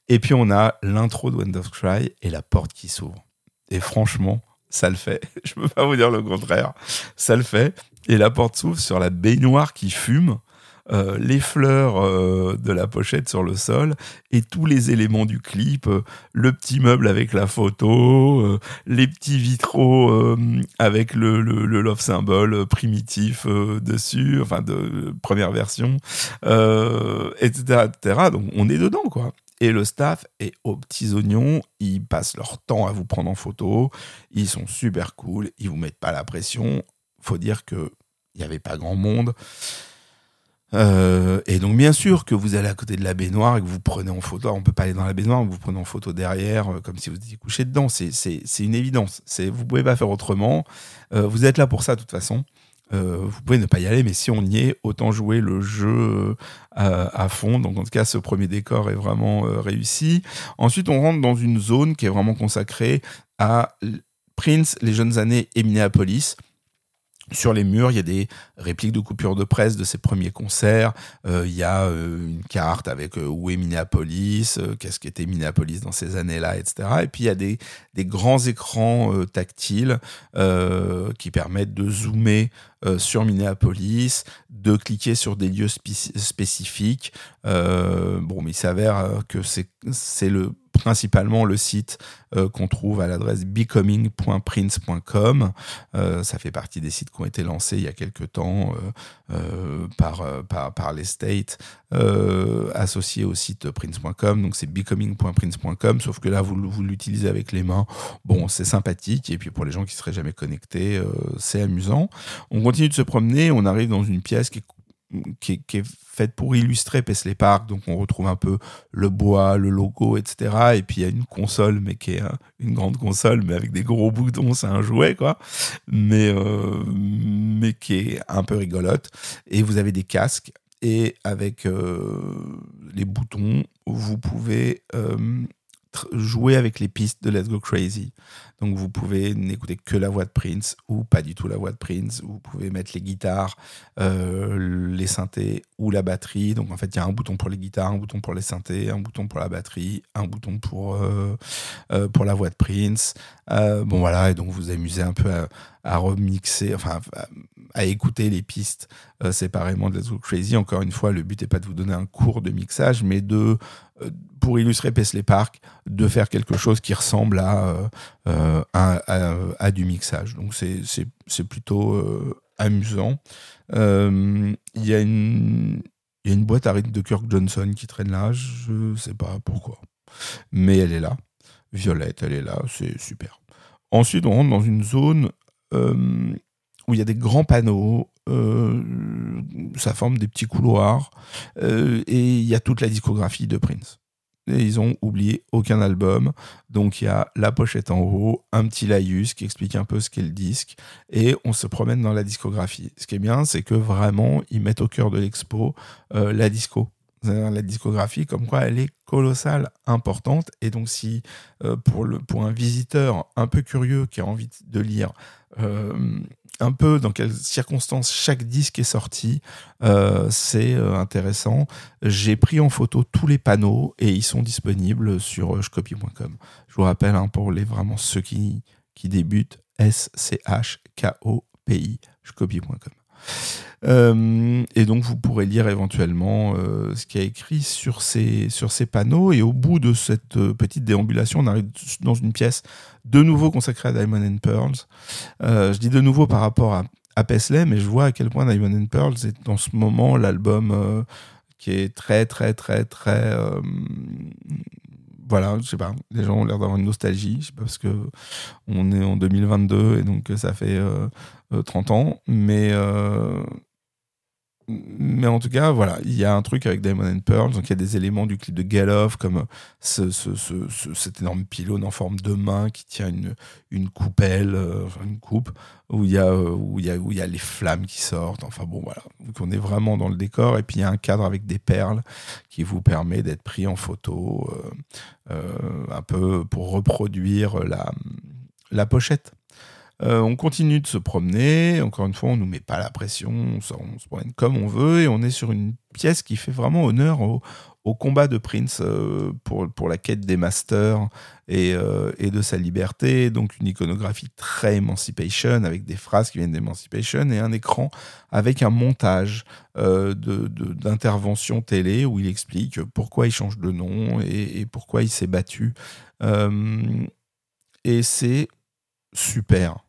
Et puis on a l'intro de Wind of Cry et la porte qui s'ouvre. Et franchement, ça le fait. Je peux pas vous dire le contraire. Ça le fait. Et la porte s'ouvre sur la baignoire qui fume. Euh, les fleurs euh, de la pochette sur le sol et tous les éléments du clip, euh, le petit meuble avec la photo, les petits vitraux avec le, love symbol primitif dessus, enfin de première version, etc., etc. Donc on est dedans, quoi. Et le staff est aux petits oignons, ils passent leur temps à vous prendre en photo, ils sont super cool, ils vous mettent pas la pression. Faut dire que il n'y avait pas grand monde. Euh, et donc bien sûr que vous allez à côté de la baignoire et que vous prenez en photo, on peut pas aller dans la baignoire, vous prenez en photo derrière euh, comme si vous étiez couché dedans, c'est une évidence, vous pouvez pas faire autrement, euh, vous êtes là pour ça de toute façon, vous pouvez ne pas y aller, mais si on y est, autant jouer le jeu à, fond. Donc en tout cas, ce premier décor est vraiment réussi. Ensuite, on rentre dans une zone qui est vraiment consacrée à Prince, les jeunes années et Minneapolis. Sur les murs, il y a des répliques de coupures de presse de ses premiers concerts. Euh, il y a euh, une carte avec euh, où est Minneapolis, qu'est-ce qu'était Minneapolis dans ces années-là, etc. Et puis il y a des, des grands écrans tactiles qui permettent de zoomer sur Minneapolis, de cliquer sur des lieux spécifiques. bon, mais il s'avère que c'est le principalement le site euh, qu'on trouve à l'adresse becoming.prince.com. Euh, ça fait partie des sites qui ont été lancés il y a quelques temps euh, par, par, par, les associés au site prince.com. Donc c'est becoming.prince.com, sauf que là, vous, vous l'utilisez avec les mains. Bon, c'est sympathique. Et puis pour les gens qui seraient jamais connectés, c'est amusant. On continue de se promener. On arrive dans une pièce qui est qui est, faite pour illustrer Paisley Park. Donc on retrouve un peu le bois, le logo, etc. Et puis il y a une console, mais qui est une grande console, mais avec des gros boutons, c'est un jouet, quoi. Mais, euh, mais qui est un peu rigolote. Et vous avez des casques. Et avec euh, les boutons, vous pouvez euh, jouer avec les pistes de Let's Go Crazy. Donc vous pouvez n'écouter que la voix de Prince ou pas du tout la voix de Prince. Vous pouvez mettre les guitares, euh, les synthés ou la batterie. Donc en fait, il y a un bouton pour les guitares, un bouton pour les synthés, un bouton pour la batterie, un bouton pour, euh, euh, pour la voix de Prince. bon voilà, et donc vous amusez un peu à, remixer, enfin à, écouter les pistes séparément de Let's Go Crazy. Encore une fois, le but n'est pas de vous donner un cours de mixage, mais de pour illustrer Paisley Park, de faire quelque chose qui ressemble à, euh, à, du mixage. Donc c'est plutôt euh, amusant. Euh, il y, a une, y a une boîte à rythme de Kirk Johnson qui traîne là, je ne sais pas pourquoi. Mais elle est là. Violette, elle est là, c'est super. Ensuite, on rentre dans une zone où il y a des grands panneaux, ça forme des petits couloirs, et il y a toute la discographie de Prince ils ont oublié aucun album. Donc il y a la pochette en haut, un petit laïus qui explique un peu ce qu'est le disque, et on se promène dans la discographie. Ce qui est bien, c'est que vraiment, ils mettent au cœur de l'expo euh, la disco. La discographie, comme quoi elle est colossale, importante. Et donc, si euh, pour un visiteur un peu curieux qui a envie de lire euh, un peu dans quelles circonstances chaque disque est sorti. Euh, c'est euh, intéressant. J'ai pris en photo tous les panneaux et ils sont disponibles sur schcopy.com. Je vous rappelle, hein, pour les vraiment ceux qui, qui débutent, S-C-H-K-O-P-I, schcopy.com. Euh, et donc vous pourrez lire éventuellement euh, ce qui a écrit sur ces, sur ces panneaux. Et au bout de cette euh, petite déambulation, on arrive dans une pièce de nouveau consacrée à Diamond and Pearls. je dis de nouveau par rapport à, à Paisley, mais je vois à quel point Diamond and Pearls est dans ce moment l'album qui est très très très très voilà, je sais pas, les gens ont l'air d'avoir une nostalgie, je sais pas, parce que on est en 2022 et donc ça fait 30 ans, mais mais en tout cas, voilà, il y a un truc avec Diamond and Pearl, donc il y a des éléments du clip de Galoff, comme ce, ce, ce, cet énorme pylône en forme de main qui tient une, une coupelle, euh, une coupe, où il, y a, euh, où, il y a, où il y a les flammes qui sortent. Enfin bon, voilà. Donc on est vraiment dans le décor, et puis il y a un cadre avec des perles qui vous permet d'être pris en photo, euh, un peu pour reproduire la, la pochette. Euh, on continue de se promener. Encore une fois, on nous met pas la pression. On, se promène comme on veut et on est sur une pièce qui fait vraiment honneur au, combat de Prince euh, pour, la quête des masters et, euh, et, de sa liberté. Donc une iconographie très Emancipation avec des phrases qui viennent d'Emancipation et un écran avec un montage d'intervention télé où il explique pourquoi il change de nom et, et pourquoi il s'est battu. et c'est super.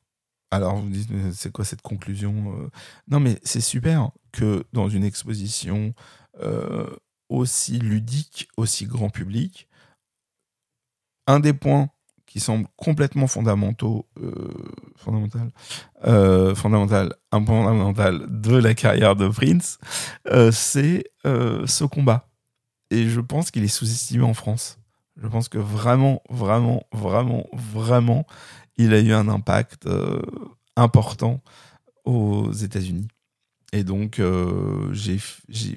Alors vous dites, c'est quoi cette conclusion euh? Non, mais c'est super que dans une exposition euh, aussi ludique, aussi grand public, un des points qui semble complètement fondamentaux, euh, fondamental, fondamental, un point fondamental de la carrière de Prince, c'est ce combat. Et je pense qu'il est sous-estimé en France. Je pense que vraiment, vraiment, vraiment, vraiment, il a eu un impact euh, important aux États-Unis. Et donc, euh,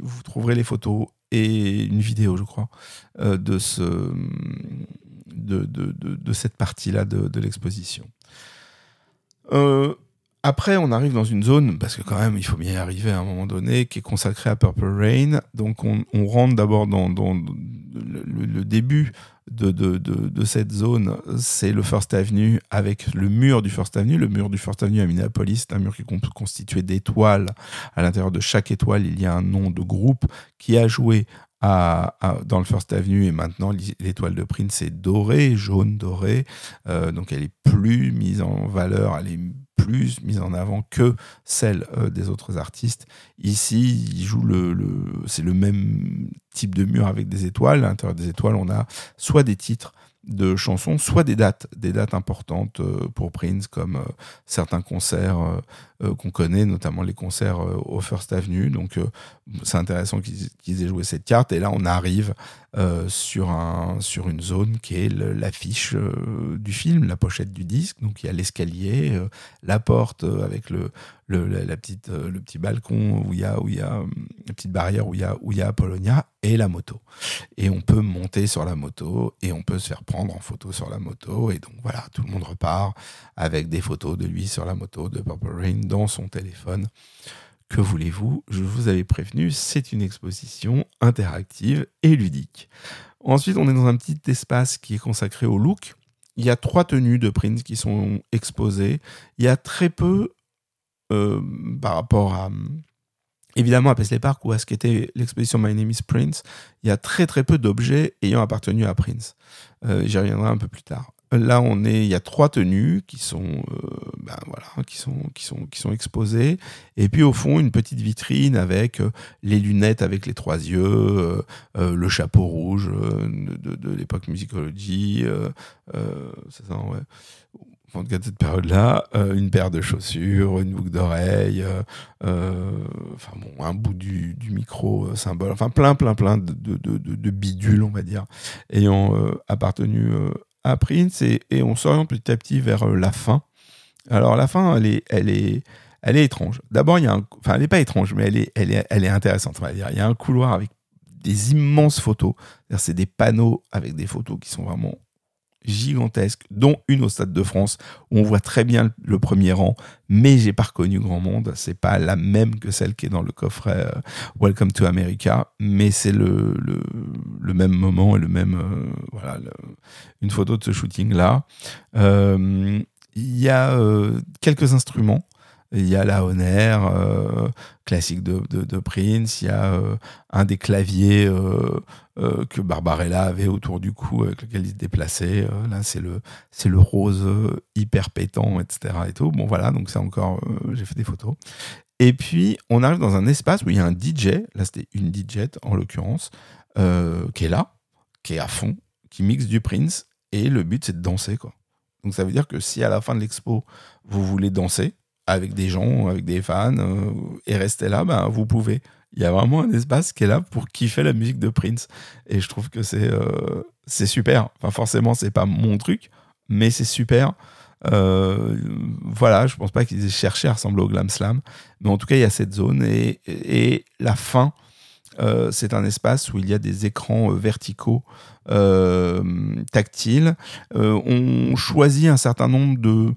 vous trouverez les photos et une vidéo, je crois, euh, de, de, cette partie-là de, l'exposition. Après, on arrive dans une zone, parce que quand même, il faut bien y arriver à un moment donné, qui est consacrée à Purple Rain. Donc, on, rentre d'abord dans, le, début de, cette zone, c'est le First Avenue avec le mur du First Avenue. Le mur du First Avenue à Minneapolis, c'est un mur qui est constitué d'étoiles. À l'intérieur de chaque étoile, il y a un nom de groupe qui a joué à, dans le First Avenue et maintenant l'étoile de Prince est dorée, jaune dorée, euh, donc elle est plus mise en valeur, elle est plus mise en avant que celle euh, des autres artistes. Ici, il joue le, c'est le même type de mur avec des étoiles. À l'intérieur des étoiles, on a soit des titres de chansons, soit des dates, des dates importantes euh, pour Prince, comme euh, certains concerts qu'on connaît, notamment les concerts au First Avenue. Donc c'est intéressant qu'ils aient joué cette carte. Et là, on arrive sur, un, sur une zone qui est l'affiche du film, la pochette du disque. Donc il y a l'escalier, la porte avec le, le, la, petite, le petit balcon où il y a, où il y a la petite barrière où il y a, où il y a Apollonia. et la moto. Et on peut monter sur la moto et on peut se faire prendre en photo sur la moto. Et donc voilà, tout le monde repart avec des photos de lui sur la moto de Purple Rain dans son téléphone. Que voulez-vous? Je vous avais prévenu, c'est une exposition interactive et ludique. Ensuite, on est dans un petit espace qui est consacré au look. Il y a trois tenues de Prince qui sont exposées. Il y a très peu euh, par rapport à évidemment à Paisley Park ou à ce qu'était l'exposition My Name is Prince, il y a très très peu d'objets ayant appartenu à Prince. Euh, j'y reviendrai un peu plus tard. Là, on est, il y a trois tenues qui sont, euh, ben voilà, qui sont, qui sont, qui sont exposées, et puis au fond une petite vitrine avec euh, les lunettes avec les trois yeux, le chapeau rouge de, l'époque musicologie, c'est ça, ouais. En tout cas de cette période-là, euh, une paire de chaussures, une boucle d'oreille, euh, euh, enfin bon, un bout du, micro symbole, enfin plein, plein, plein de, de, bidules, on va dire, ayant appartenu à Prince, et, on s'oriente petit à petit vers la fin. Alors la fin, elle est, elle est, elle est étrange. D'abord, il y a un, enfin, elle n'est pas étrange, mais elle est, elle est, elle est intéressante. Il y a un couloir avec des immenses photos. C'est des panneaux avec des photos qui sont vraiment gigantesque, dont une au Stade de France, où on voit très bien le premier rang, mais j'ai pas reconnu grand monde. C'est pas la même que celle qui est dans le coffret euh, Welcome to America, mais c'est le, le, même moment et le même euh, voilà une photo de ce shooting là. Euh, il y a quelques instruments il y a la Honor, euh, classique de, de, Prince, il y a euh, un des claviers euh, que Barbarella avait autour du cou avec lequel il se déplaçait. là, c'est le, c'est le rose hyper pétant, etc. Et tout. Bon, voilà, donc c'est encore, j'ai fait des photos. Et puis, on arrive dans un espace où il y a un DJ, là c'était une DJ en l'occurrence, qui est là, qui est à fond, qui mixe du Prince, et le but c'est de danser, quoi. Donc ça veut dire que si à la fin de l'expo, vous voulez danser, avec des gens, avec des fans, euh, et rester là, ben, vous pouvez. Il y a vraiment un espace qui est là pour kiffer la musique de Prince. Et je trouve que c'est euh, super. Enfin, forcément, c'est pas mon truc, mais c'est super. Euh, voilà, je pense pas qu'ils aient cherché à ressembler au Glam Slam, mais en tout cas, il y a cette zone et, et la fin. c'est un espace où il y a des écrans verticaux tactiles. on choisit un certain nombre de,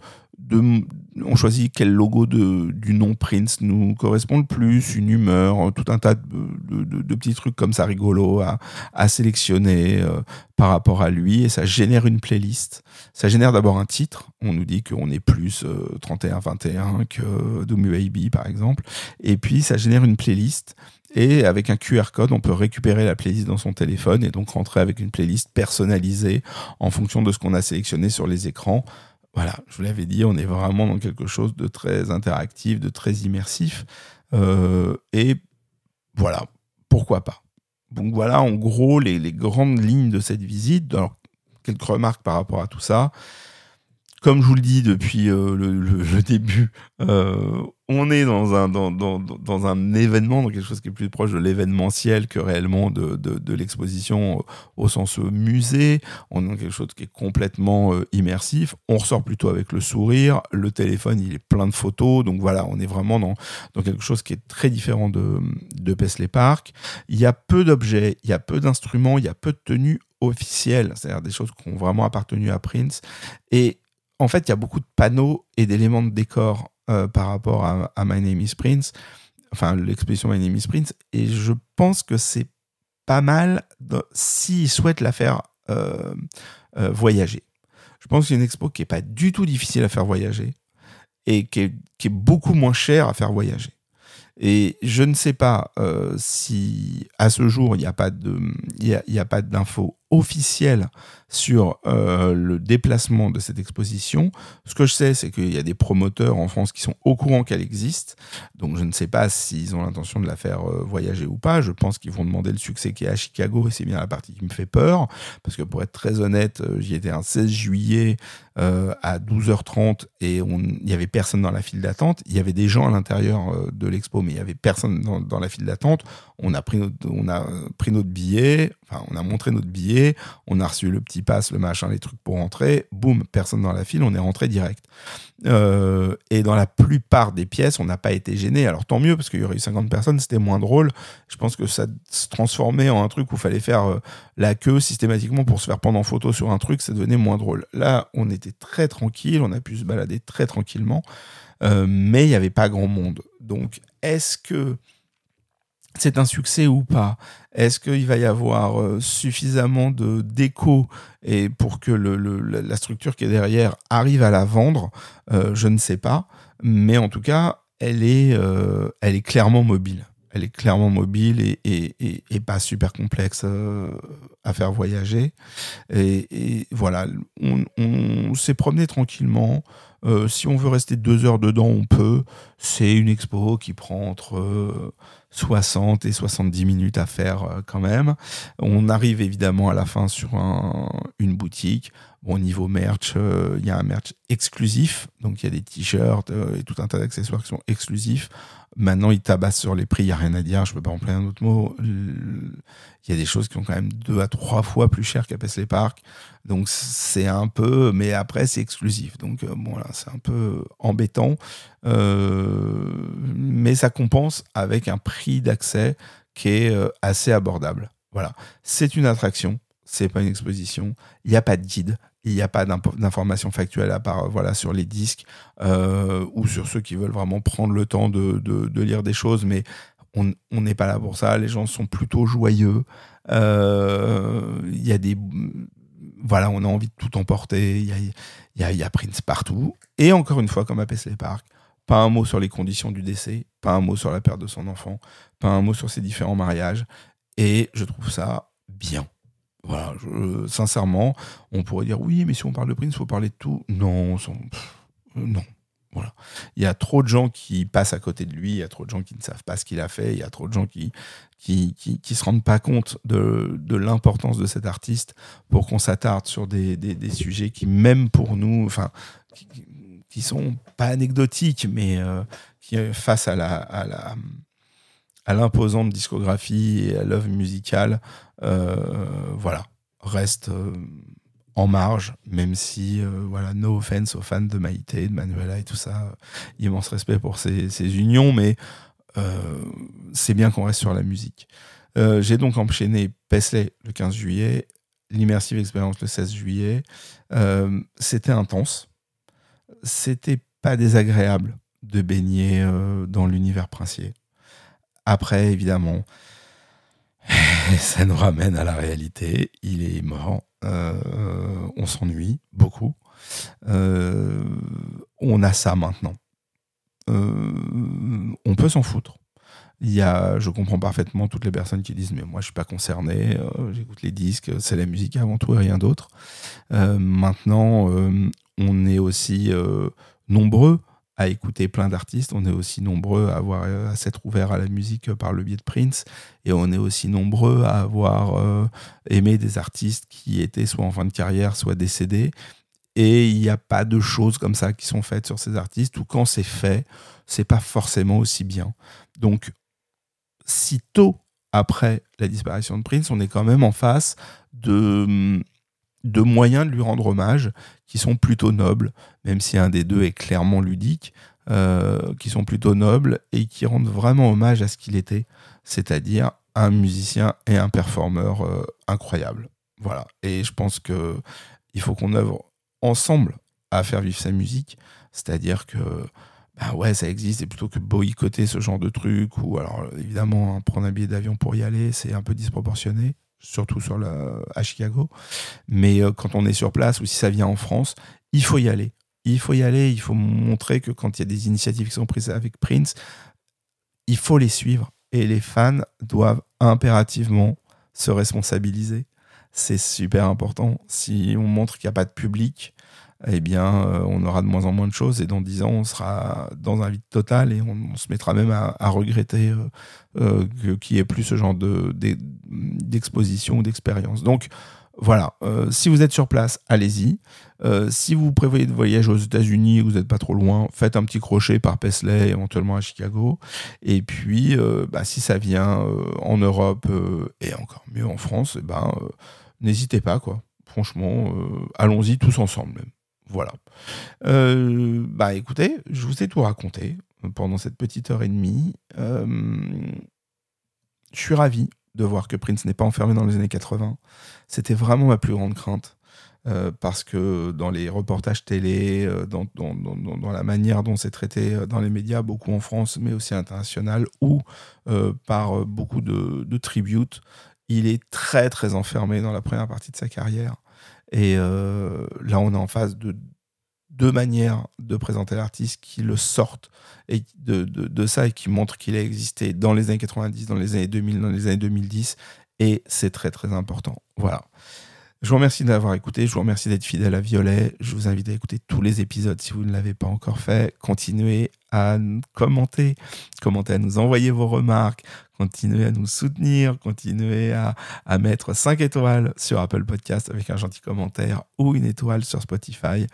on choisit quel logo de, du nom Prince nous correspond le plus, une humeur, tout un tas de, petits trucs comme ça rigolos à, sélectionner euh, par rapport à lui et ça génère une playlist. Ça génère d'abord un titre. On nous dit qu'on est plus 31-21 euh, que Doom Baby par exemple. Et puis ça génère une playlist et avec un QR code, on peut récupérer la playlist dans son téléphone et donc rentrer avec une playlist personnalisée en fonction de ce qu'on a sélectionné sur les écrans voilà, je vous l'avais dit, on est vraiment dans quelque chose de très interactif, de très immersif. Euh, et voilà, pourquoi pas. Donc voilà, en gros, les, les, grandes lignes de cette visite. Alors, quelques remarques par rapport à tout ça comme je vous le dis depuis euh, le, début, euh, on est dans un, dans, dans, dans, un événement, dans quelque chose qui est plus proche de l'événementiel que réellement de, de, l'exposition au sens musée. On est dans quelque chose qui est complètement euh, immersif. On ressort plutôt avec le sourire. Le téléphone, il est plein de photos. Donc voilà, on est vraiment dans, dans quelque chose qui est très différent de, de Paisley Park. Il y a peu d'objets, il y a peu d'instruments, il y a peu de tenues officielles, c'est-à-dire des choses qui ont vraiment appartenu à Prince. Et en fait, il y a beaucoup de panneaux et d'éléments de décor euh, par rapport à, My Name is Prince, enfin l'exposition My Name is Prince, et je pense que c'est pas mal s'ils souhaitent la faire euh, euh, voyager. Je pense que c'est une expo qui n'est pas du tout difficile à faire voyager et qui est, beaucoup moins chère à faire voyager. Et je ne sais pas si à ce jour il n'y a pas d'infos officielles sur euh, le déplacement de cette exposition. Ce que je sais, c'est qu'il y a des promoteurs en France qui sont au courant qu'elle existe. Donc je ne sais pas s'ils ont l'intention de la faire euh, voyager ou pas. Je pense qu'ils vont demander le succès qui est à Chicago et c'est bien la partie qui me fait peur. Parce que pour être très honnête, euh, j'y étais un 16 juillet à 12h30 et il n'y avait personne dans la file d'attente. Il y avait des gens à l'intérieur de l'expo, mais il n'y avait personne dans, la file d'attente. On on a pris notre billet, enfin on a montré notre billet on a reçu le petit pass, le machin, les trucs pour rentrer, boum, personne dans la file, on est rentré direct. Euh, et dans la plupart des pièces, on n'a pas été gêné. Alors tant mieux, parce qu'il y aurait eu 50 personnes, c'était moins drôle. Je pense que ça se transformait en un truc où il fallait faire euh, la queue systématiquement pour se faire prendre en photo sur un truc, ça devenait moins drôle. Là, on était très tranquille, on a pu se balader très tranquillement, euh, mais il n'y avait pas grand monde. Donc, est-ce que c'est un succès ou pas? Est-ce qu'il va y avoir euh, suffisamment de d'écho et pour que la structure qui est derrière arrive à la vendre? Euh, Je ne sais pas, mais en tout cas, elle est, euh, clairement mobile. Elle est clairement mobile et, pas super complexe à faire voyager. Et, voilà, on s'est promené tranquillement. si on veut rester deux heures dedans, on peut. C'est une expo qui prend entre 60 et 70 minutes à faire euh, quand même. On arrive évidemment à la fin sur une boutique. Bon, niveau merch, euh, il y a un merch exclusif. Donc, il y a des t-shirts euh, et tout un tas d'accessoires qui sont exclusifs. Maintenant, ils tabassent sur les prix, il n'y a rien à dire, je ne peux pas employer un autre mot. Il y a des choses qui sont quand même deux à trois fois plus chères qu'à Paisley Park. Donc, c'est un peu, mais après, c'est exclusif. Donc, bon, là, c'est un peu embêtant. mais ça compense avec un prix d'accès qui est assez abordable. Voilà. C'est une attraction, c'est pas une exposition. Il n'y a pas de guide, il n'y a pas d'informations factuelles à part voilà, sur les disques euh, ou sur ceux qui veulent vraiment prendre le temps de, lire des choses, mais on n'est pas là pour ça. Les gens sont plutôt joyeux. Euh, il y a des. Voilà, on a envie de tout emporter. Il y a, Prince partout. Et encore une fois, comme à Paisley Park, pas un mot sur les conditions du décès, pas un mot sur la perte de son enfant, pas un mot sur ses différents mariages. Et je trouve ça bien. Voilà, sincèrement, on pourrait dire oui, mais si on parle de Prince, il faut parler de tout. Non, non. Voilà. Il y a trop de gens qui passent à côté de lui, il y a trop de gens qui ne savent pas ce qu'il a fait, il y a trop de gens qui qui, qui, se rendent pas compte de, de l'importance de cet artiste pour qu'on s'attarde sur des, des, des, sujets qui, même pour nous, enfin, qui, qui sont pas anecdotiques, mais euh, qui, face à la à l'imposante discographie et à l'œuvre musicale, euh, voilà, reste euh, en marge, même si, euh, voilà, no offense aux fans de Maïté, de Manuela et tout ça, immense respect pour ces, unions, mais c'est bien qu'on reste sur la musique. J'ai donc enchaîné Paisley le 15 juillet, l'Immersive Experience le 16 juillet. C'était intense. C'était pas désagréable de baigner dans l'univers princier. Après, évidemment, ça nous ramène à la réalité. Il est mort. Euh, on s'ennuie beaucoup. Euh, on a ça maintenant. Euh, on peut s'en foutre. Il y a, je comprends parfaitement toutes les personnes qui disent mais moi je suis pas concerné, j'écoute les disques, c'est la musique avant tout et rien d'autre. maintenant, on est aussi nombreux écouter plein d'artistes. On est aussi nombreux à avoir à s'être ouverts à la musique par le biais de Prince, et on est aussi nombreux à avoir euh, aimé des artistes qui étaient soit en fin de carrière, soit décédés. Et il n'y a pas de choses comme ça qui sont faites sur ces artistes, ou quand c'est fait, c'est pas forcément aussi bien. Donc, si tôt après la disparition de Prince, on est quand même en face de de moyens de lui rendre hommage qui sont plutôt nobles, même si un des deux est clairement ludique, euh, qui sont plutôt nobles et qui rendent vraiment hommage à ce qu'il était, c'est-à-dire un musicien et un performeur euh, incroyable. Voilà. Et je pense que il faut qu'on œuvre ensemble à faire vivre sa musique, c'est-à-dire que bah ouais, ça existe, et plutôt que boycotter ce genre de truc, ou alors évidemment, hein, prendre un billet d'avion pour y aller, c'est un peu disproportionné surtout sur la, à Chicago. Mais euh, quand on est sur place ou si ça vient en France, il faut y aller. Il faut y aller, il faut montrer que quand il y a des initiatives qui sont prises avec Prince, il faut les suivre. Et les fans doivent impérativement se responsabiliser. C'est super important. Si on montre qu'il n'y a pas de public, eh bien, euh, on aura de moins en moins de choses et dans dix ans, on sera dans un vide total et on, se mettra même à, regretter euh, euh, qu'il n'y ait plus ce genre d'exposition ou d'expérience. Donc, voilà, si vous êtes sur place, allez-y. si vous prévoyez de voyager aux États-Unis, vous n'êtes pas trop loin, faites un petit crochet par Paisley, éventuellement à Chicago. Et puis, bah, si ça vient en Europe et encore mieux en France, eh ben, n'hésitez pas, quoi. Franchement, allons-y tous ensemble même. Voilà. bah écoutez, je vous ai tout raconté pendant cette petite heure et demie. je suis ravi de voir que Prince n'est pas enfermé dans les années 80. C'était vraiment ma plus grande crainte. Euh, parce que dans les reportages télé, euh, dans, la manière dont c'est traité euh, dans les médias, beaucoup en France, mais aussi international, ou par beaucoup de tributes, il est très très enfermé dans la première partie de sa carrière. Et là, on est en face de deux manières de présenter l'artiste qui le sortent et de, de, de ça et qui montrent qu'il a existé dans les années 90, dans les années 2000, dans les années 2010. Et c'est très très important. Voilà. Je vous remercie d'avoir écouté, je vous remercie d'être fidèle à Violet. Je vous invite à écouter tous les épisodes si vous ne l'avez pas encore fait. Continuez à commenter, commenter à nous envoyer vos remarques, continuez à nous soutenir, continuez à, à mettre 5 étoiles sur Apple Podcast avec un gentil commentaire ou une étoile sur Spotify.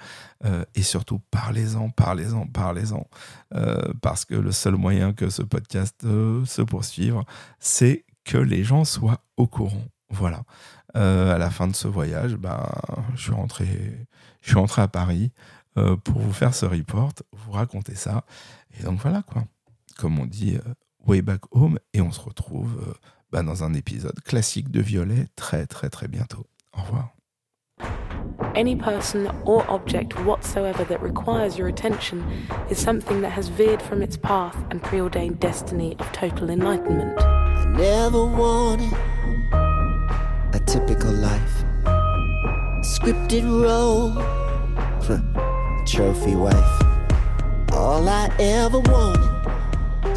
Euh, et surtout, parlez-en, parlez-en, parlez-en. Euh, parce que le seul moyen que ce podcast euh, se poursuive, c'est que les gens soient au courant. Voilà. À la fin de ce voyage, ben, je, suis rentré, je suis rentré à Paris pour vous faire ce report, vous raconter ça. Et donc voilà quoi. Comme on dit, way back home. Et on se retrouve ben, dans un épisode classique de Violet très très très bientôt. Au revoir. Any person or object whatsoever that requires your attention is something that has veered from its path and preordained destiny of total enlightenment. I never wanted a typical life. Scripted role, trophy wife. All I ever wanted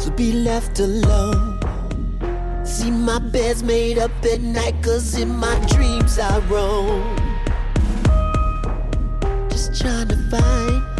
to be left alone. See my bed's made up at night, cause in my dreams I roam. Just trying to find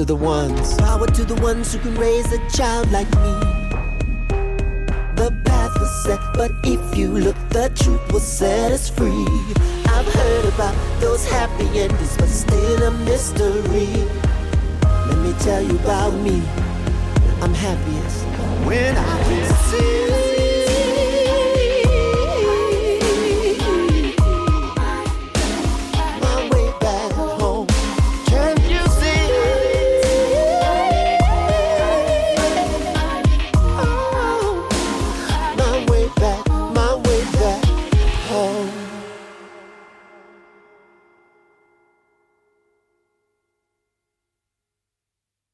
to the ones, power to the ones who can raise a child like